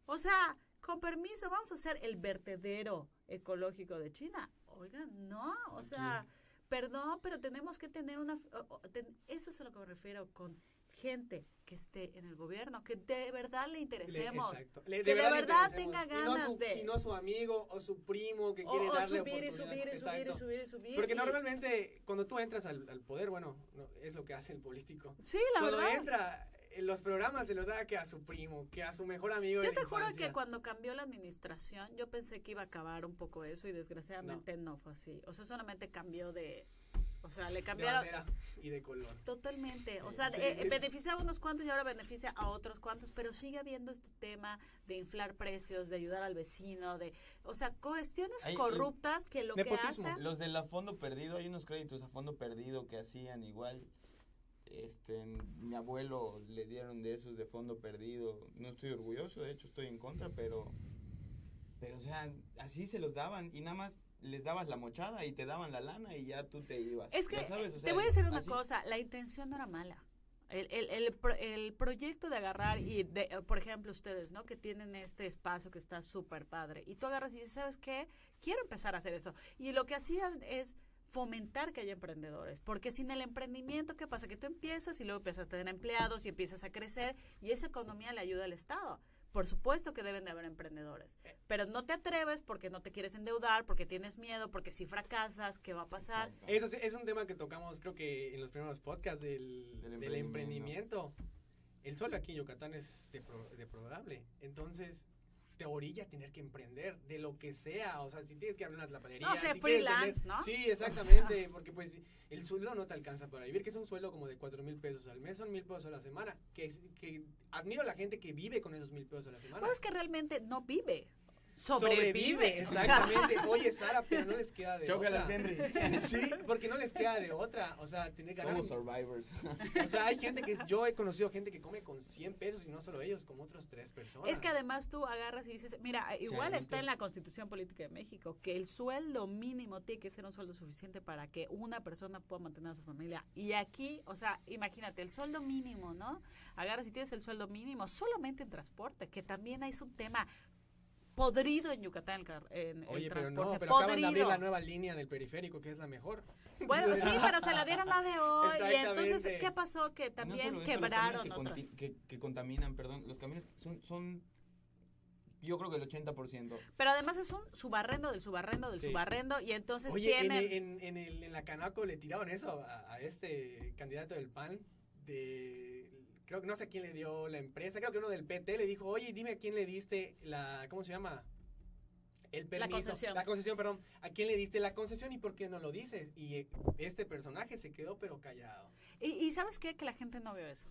O sea, con permiso, vamos a hacer el vertedero ecológico de China. Oigan, no, o sea, perdón, pero tenemos que tener una... eso es a lo que me refiero con gente que esté en el gobierno, que de verdad le interesemos. Le- Que de le verdad interesemos. tenga Y no ganas su- de- Y no su amigo o su primo que O, quiere o darle subir y subir y subir y subir y subir. Porque y- normalmente cuando tú entras al, al poder, bueno, no, es lo que hace el político. Sí, la cuando verdad. entra, en los programas se lo da que a su primo, que a su mejor amigo. de Yo la te juro infancia. que cuando cambió la administración, yo pensé que iba a acabar un poco eso y desgraciadamente no, fue así. O sea, solamente cambió de... O sea, le De cambiaron bandera y de color. totalmente. O sea, sí. eh, eh, beneficia a unos cuantos y ahora beneficia a otros cuantos, pero sigue habiendo este tema de inflar precios, de ayudar al vecino, de... O sea, cuestiones Hay- corruptas que lo Nepotismo. que hacen... Los del a fondo perdido, hay unos créditos a fondo perdido que hacían igual. Este, mi abuelo le dieron de esos de fondo perdido. No estoy orgulloso, de hecho estoy en contra, pero pero o sea, así se los daban y nada más les dabas la mochada y te daban la lana y ya tú te ibas. Es que sabes, o te voy a decir una así. cosa, la intención no era mala. El, el, el, el proyecto de agarrar y, de, eh, por ejemplo, ustedes, ¿no? Que tienen este espacio que está súper padre. Y tú agarras y dices, ¿sabes qué? Quiero empezar a hacer eso. Y lo que hacían es fomentar que haya emprendedores. Porque sin el emprendimiento, ¿qué pasa? Que tú empiezas y luego empiezas a tener empleados y empiezas a crecer y esa economía le ayuda al Estado. Por supuesto que deben de haber emprendedores, pero no te atreves porque no te quieres endeudar, porque tienes miedo, porque si fracasas, ¿qué va a pasar? Eso sí, es un tema que tocamos, creo que en los primeros podcasts del, Del del emprendimiento. emprendimiento. El suelo aquí en Yucatán es depro- deplorable. Entonces, te orilla a tener que emprender de lo que sea. O sea, si tienes que abrir una tlapalería. No, si quieres freelance, ¿no? Sí, exactamente. Porque pues el sueldo no te alcanza para vivir, que es un sueldo como de cuatro mil pesos al mes, son mil pesos a la semana. Que, que admiro a la gente que vive con esos mil pesos a la semana. Pues es que realmente no vive, sobrevive. Exactamente. Oye, Sara, pero no les queda de Chócalas, otra. Henry. Sí, porque no les queda de otra. O sea, tener que ganar. Somos survivors. O sea, hay gente que. Yo he conocido gente que come con 100 pesos y no solo ellos, como otras tres personas. Es que además tú agarras y dices, mira, igual Charitos. está en la Constitución Política de México que el sueldo mínimo tiene que ser un sueldo suficiente para que una persona pueda mantener a su familia. Y aquí, o sea, imagínate, el sueldo mínimo, ¿no? Agarras y tienes el sueldo mínimo solamente en transporte, que también es un tema podrido en Yucatán el, car- en el Oye, pero transporte. no, pero acaban de podrido. abrir la nueva línea del periférico, que es la mejor. Bueno, sí, pero se la dieron la de hoy. Y entonces. ¿qué pasó? Que No también eso, los quebraron camiones que, que, que contaminan, perdón, los camiones son, son yo creo que el 80%. Pero además es un subarrendo del subarrendo del Sí. subarrendo y entonces Oye, en, tienen... el- en, en, el, en la Canaco le tiraron eso a, a este candidato del PAN de... Creo que no sé a quién le dio la empresa, creo que uno del PT le dijo, oye, dime a quién le diste la... ¿Cómo se llama? El permiso. concesión. La concesión, perdón. ¿A quién le diste la concesión y por qué no lo dices? Y eh, este personaje se quedó pero callado. Y, y ¿sabes qué? Que la gente no vio eso.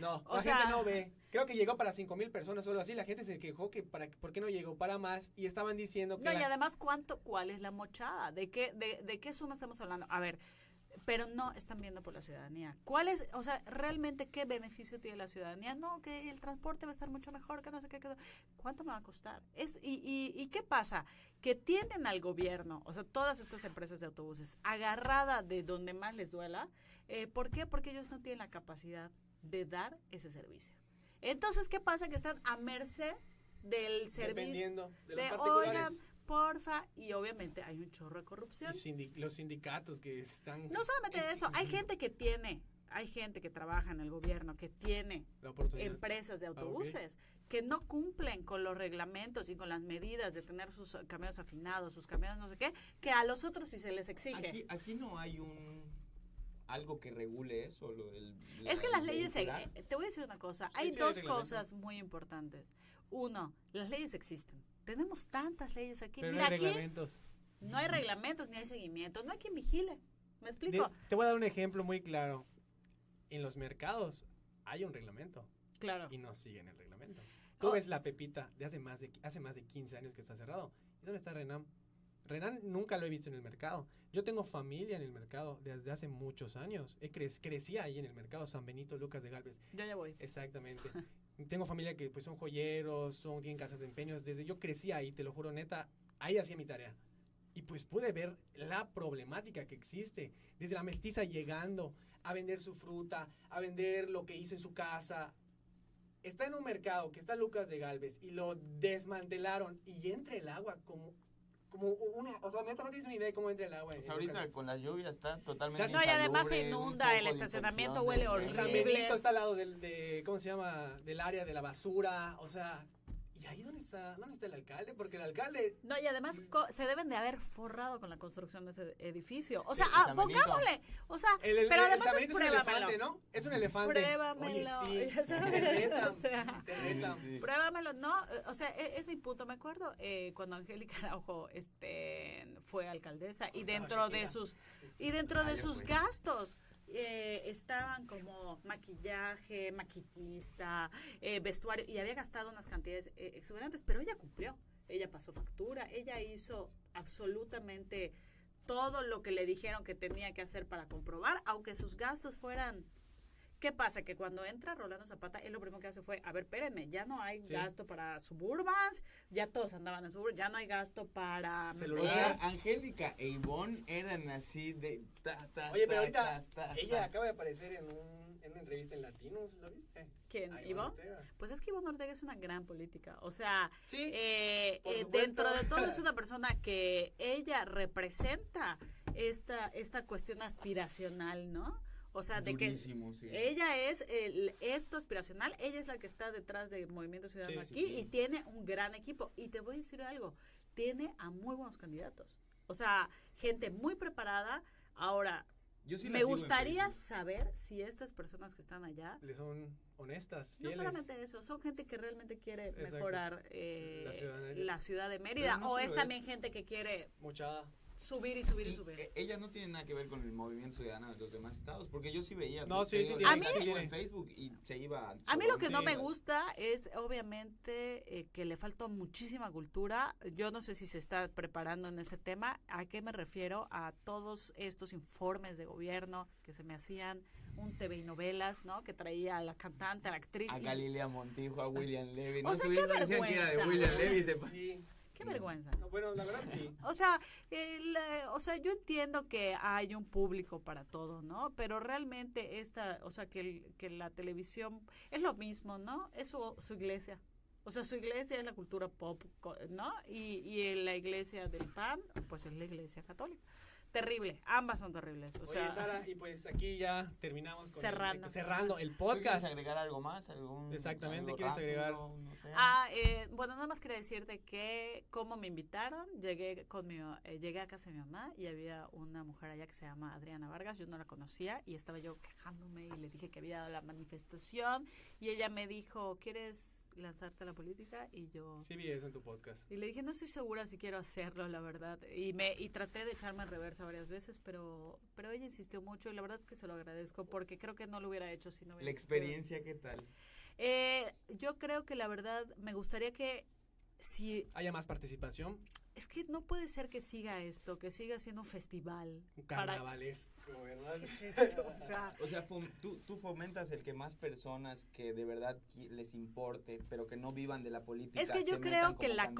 No, O la sea- gente no ve. Creo que llegó para cinco mil personas solo así. La gente se quejó que para por qué no llegó para más y estaban diciendo que No, y la- además, ¿cuánto, ¿cuál es la mochada? ¿De qué, de, ¿De qué suma estamos hablando? A ver, pero no están viendo por la ciudadanía. ¿Cuál es, o sea, realmente qué beneficio tiene la ciudadanía? No, que el transporte va a estar mucho mejor, que no sé qué. que no- ¿Cuánto me va a costar? Es, y, y, ¿Y qué pasa? Que tienen al gobierno, o sea, todas estas empresas de autobuses, agarrada de donde más les duela. Eh, ¿Por qué? Porque ellos no tienen la capacidad de dar ese servicio. Entonces, ¿qué pasa? Que están a merced del servicio. dependiendo de los de, particulares. oigan, porfa, y obviamente hay un chorro de corrupción. Y los sindicatos que están No solamente es- eso, hay gente que tiene, hay gente que trabaja en el gobierno, que tiene empresas de Ah, autobuses que no cumplen con los reglamentos y con las medidas de tener sus camiones afinados, sus camiones no sé qué, que a los otros sí se les exige. Aquí, aquí no hay un algo que regule eso, lo es que las leyes, eh, te voy a decir una cosa, Sí, hay sí dos cosas muy importantes. Uno, las leyes existen. Tenemos tantas leyes aquí. Pero no Mira, hay aquí reglamentos. no hay reglamentos ni hay seguimiento, no hay quien vigile. ¿Me explico? De- te voy a dar un ejemplo muy claro. En los mercados hay un reglamento. Claro. y no siguen el reglamento. Tú Oh. ves la Pepita de hace más de, hace más de 15 años que está cerrado. ¿Y dónde está Renan? Renan nunca lo he visto en el mercado. Yo tengo familia en el mercado desde hace muchos años. He cre- crecí ahí en el mercado San Benito Lucas de Galvez. Yo ya voy. Exactamente. Tengo familia que pues son joyeros, son, tienen casas de empeños. Desde yo crecí ahí, te lo juro, neta, ahí hacía mi tarea. Y pues pude ver la problemática que existe. Desde la mestiza llegando a vender su fruta, a vender lo que hizo en su casa. Está en un mercado que está Lucas de Galvez y lo desmantelaron y entra el agua como, como una... O sea, neta, no tienes ni idea de cómo entra el agua. en Pues ahorita Lucas. con las lluvias está totalmente No, y además se inunda, el estacionamiento huele horrible. San Benito está al lado del, de, ¿cómo se llama? Del área de la basura, o sea, ¿y ahí dónde está, dónde está el alcalde? Porque el alcalde, No, y además co- se deben de haber forrado con la construcción de ese edificio. O sea, ah, pongámosle. O sea, el, el- pero el además San es Benito un elefante, ¿no? Es un elefante. Pruébamelo. Oye, sí, Ya sabes. te retan, O sea, te retan. Sí, sí. Pruébamelo, no, o sea, e- es, mi punto. Me acuerdo eh, cuando Angélica Araujo este, fue alcaldesa y dentro de sus y dentro de sus gastos eh, estaban como maquillaje, maquillista, eh, vestuario y había gastado unas cantidades eh, exuberantes, pero ella cumplió. Ella pasó factura, ella hizo absolutamente todo lo que le dijeron que tenía que hacer para comprobar, aunque sus gastos fueran ¿Qué pasa? Que cuando entra Rolando Zapata, él lo primero que hace fue, a ver, espérenme, ya no hay Sí. gasto para suburbans, ya todos andaban en suburbans, ya no hay gasto para... O Celular. sea, Angélica e Ivonne eran así de ta, ta, Oye, ta, pero ahorita ta, ta, ella ta. acaba de aparecer en, un, en una entrevista en Latinos, ¿lo viste? ¿Quién? Ay, ¿Ivonne? Ortega. Pues es que Ivonne Ortega es una gran política. O sea, Sí, eh, eh, dentro de todo es una persona que ella representa esta, esta cuestión aspiracional, ¿no? O sea, de que sí. ella es el, esto aspiracional, ella es la que está detrás del Movimiento Ciudadano Sí, aquí sí. y tiene un gran equipo. Y te voy a decir algo, tiene a muy buenos candidatos. O sea, gente muy preparada. Ahora, Yo sí la me gustaría saber si estas personas que están allá le son honestas, no solamente eso, son gente que realmente quiere Exacto. mejorar eh, La ciudad de- la ciudad de Mérida. No o es también gente que quiere Mucha... subir y subir y, Y, subir. eh, ella no tiene nada que ver con el movimiento ciudadano de los demás estados, porque yo sí veía. No, sí, sí yo tiene, la sí sigo tiene. en Facebook y se iba. A mí lo que no me gusta es obviamente eh, que le faltó muchísima cultura. Yo no sé si se está preparando en ese tema. ¿A qué me refiero? A todos estos informes de gobierno que se me hacían, un TV y novelas, ¿no? Que traía a la cantante, a la actriz. A y- Galilea Montijo, a William Levy. O No sea, estuvieron qué decían que era de vergüenza. William Levy. se Sí. Qué vergüenza. No, bueno, la verdad sí. O sea, el, o sea, yo entiendo que hay un público para todo, ¿no? Pero realmente esta, o sea, que, el- que la televisión es lo mismo, ¿no? Es su, su iglesia. O sea, su iglesia es la cultura pop, ¿no? Y, y la iglesia del PAN, pues es la iglesia católica. Terrible, ambas son terribles. O Oye, sea, Sara, y pues aquí ya terminamos con Cerrando. El, cerrando el ¿Tú quieres podcast. agregar algo más? ¿Algún, Exactamente, algo ¿quieres agregar? No sé. Ah, eh, bueno, nada más quería decirte que como me invitaron, llegué con mi, eh, llegué a casa de mi mamá y había una mujer allá que se llama Adriana Vargas, yo no la conocía y estaba yo quejándome y le dije que había dado la manifestación y ella me dijo, ¿quieres lanzarte a la política? Y yo... Sí vi eso en tu podcast. Y le dije, no estoy segura si quiero hacerlo, la verdad. Y me y traté de echarme en reversa varias veces, pero pero ella insistió mucho y la verdad es que se lo agradezco porque creo que no lo hubiera hecho si no hubiera La experiencia, ¿qué tal? Eh, yo creo que la verdad me gustaría que si Haya más participación, es que no puede ser que siga esto, que siga siendo un festival. un para- carnavalesco, ¿verdad? O sea, O sea, fom- tú, tú fomentas el que más personas que de verdad les importe, pero que no vivan de la política. es que yo creo que la,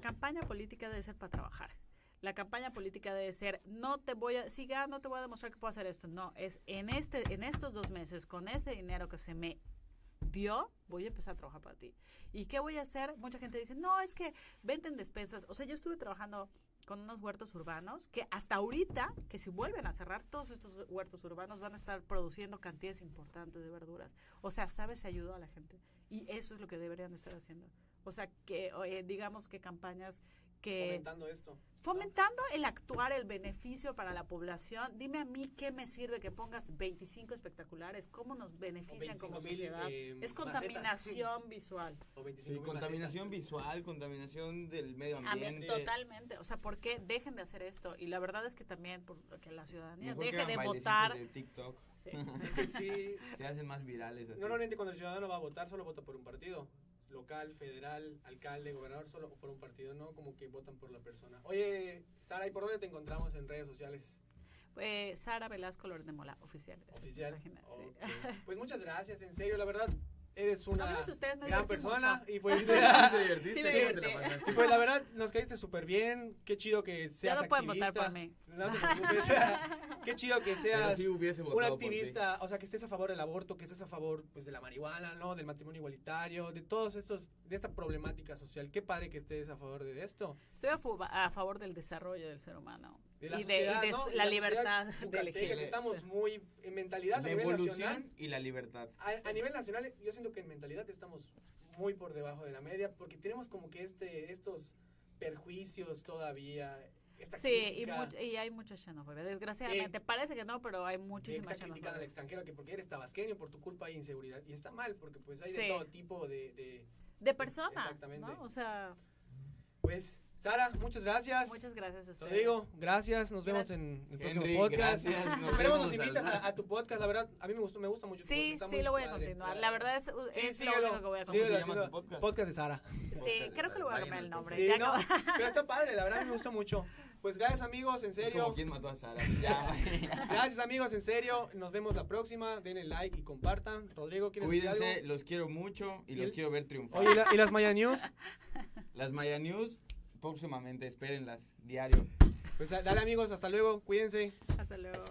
campaña política debe ser para trabajar. La campaña política debe ser, no te voy a, si gano, te voy a demostrar que puedo hacer esto. No, es en este, en estos dos meses, con este dinero que se me dio, voy a empezar a trabajar para ti. ¿Y qué voy a hacer? Mucha gente dice, no, es que venden despensas. O sea, yo estuve trabajando con unos huertos urbanos que hasta ahorita, que si vuelven a cerrar, todos estos huertos urbanos van a estar produciendo cantidades importantes de verduras. O sea, ¿sabes? Se ayudó a la gente. Y eso es lo que deberían estar haciendo. O sea, que eh, digamos que campañas que Comentando esto. fomentando el actuar, el beneficio para la población. Dime a mí qué me sirve que pongas 25 espectaculares, cómo nos benefician como 25,000, sociedad. eh, es macetas. contaminación visual. O Sí, 25 mil contaminación macetas. visual, contaminación del medio A mí, ambiente. totalmente. O sea, ¿por qué dejen de hacer esto? Y la verdad es que también porque la ciudadanía Mejor deje de votar. de TikTok. Sí. Sí, Se hacen más virales así. Normalmente cuando el ciudadano va a votar solo vota por un partido. Local, federal, alcalde, gobernador, solo por un partido, ¿no? Como que votan por la persona. Oye, Sara, ¿y por dónde te encontramos en redes sociales? Eh, Sara Velasco Loret de Mola, oficial. Oficial. página, sí. Pues muchas gracias, en serio, la verdad, eres una No, gran persona. mucho. Y pues, ¿Te divertiste? Sí, me y pues la verdad, nos caíste súper bien. Qué chido que seas Ya no pueden votar activista. por mí. No te preocupes. Qué chido que seas sí un activista, o sea, que estés a favor del aborto, que estés a favor pues de la marihuana, ¿no? Del matrimonio igualitario, de todos estos de esta problemática social. Qué padre que estés a favor de esto. Estoy a favor del desarrollo del ser humano De la y de, y sociedad, de ¿no? la, sociedad libertad de elegir. que estamos muy en mentalidad a La nivel evolución nacional. y la libertad. A, a nivel nacional, yo siento que en mentalidad estamos muy por debajo de la media porque tenemos como que este estos perjuicios todavía. Esta Sí, y, much- y hay mucha xenofobia. Desgraciadamente, parece que no, pero hay muchísima esta crítica al xenofobia. extranjero que porque eres tabasqueño por tu culpa hay inseguridad y está mal porque pues hay Sí. de todo tipo de, de De personas, Exactamente. ¿no? O sea, pues Sara muchas gracias muchas gracias a ustedes. Rodrigo gracias nos vemos Gracias. en el próximo Henry, podcast gracias. Nos Esperemos nos invitas a, a tu podcast la verdad a mí me gustó me gusta mucho tu Sí, sí, lo voy a padre. continuar. La verdad es, Sí, es lo único que voy a síguelo ¿Cómo se continuar. haciendo- tu podcast? podcast de Sara Sí, creo que le voy a cambiar el nombre. Sí, ya no, pero está padre, la verdad me gustó mucho. Pues gracias amigos, en Es serio. como quién mató a Sara. Ya. Gracias amigos, en serio. Nos vemos la próxima. Denle like y compartan. Rodrigo, ¿quieres decir Cuídense, algo? los quiero mucho y Y los el- quiero ver triunfar. Oye, ¿y la- ¿y las Maya News? Las Maya News, próximamente, espérenlas, diario. Pues dale amigos, hasta luego, cuídense. Hasta luego.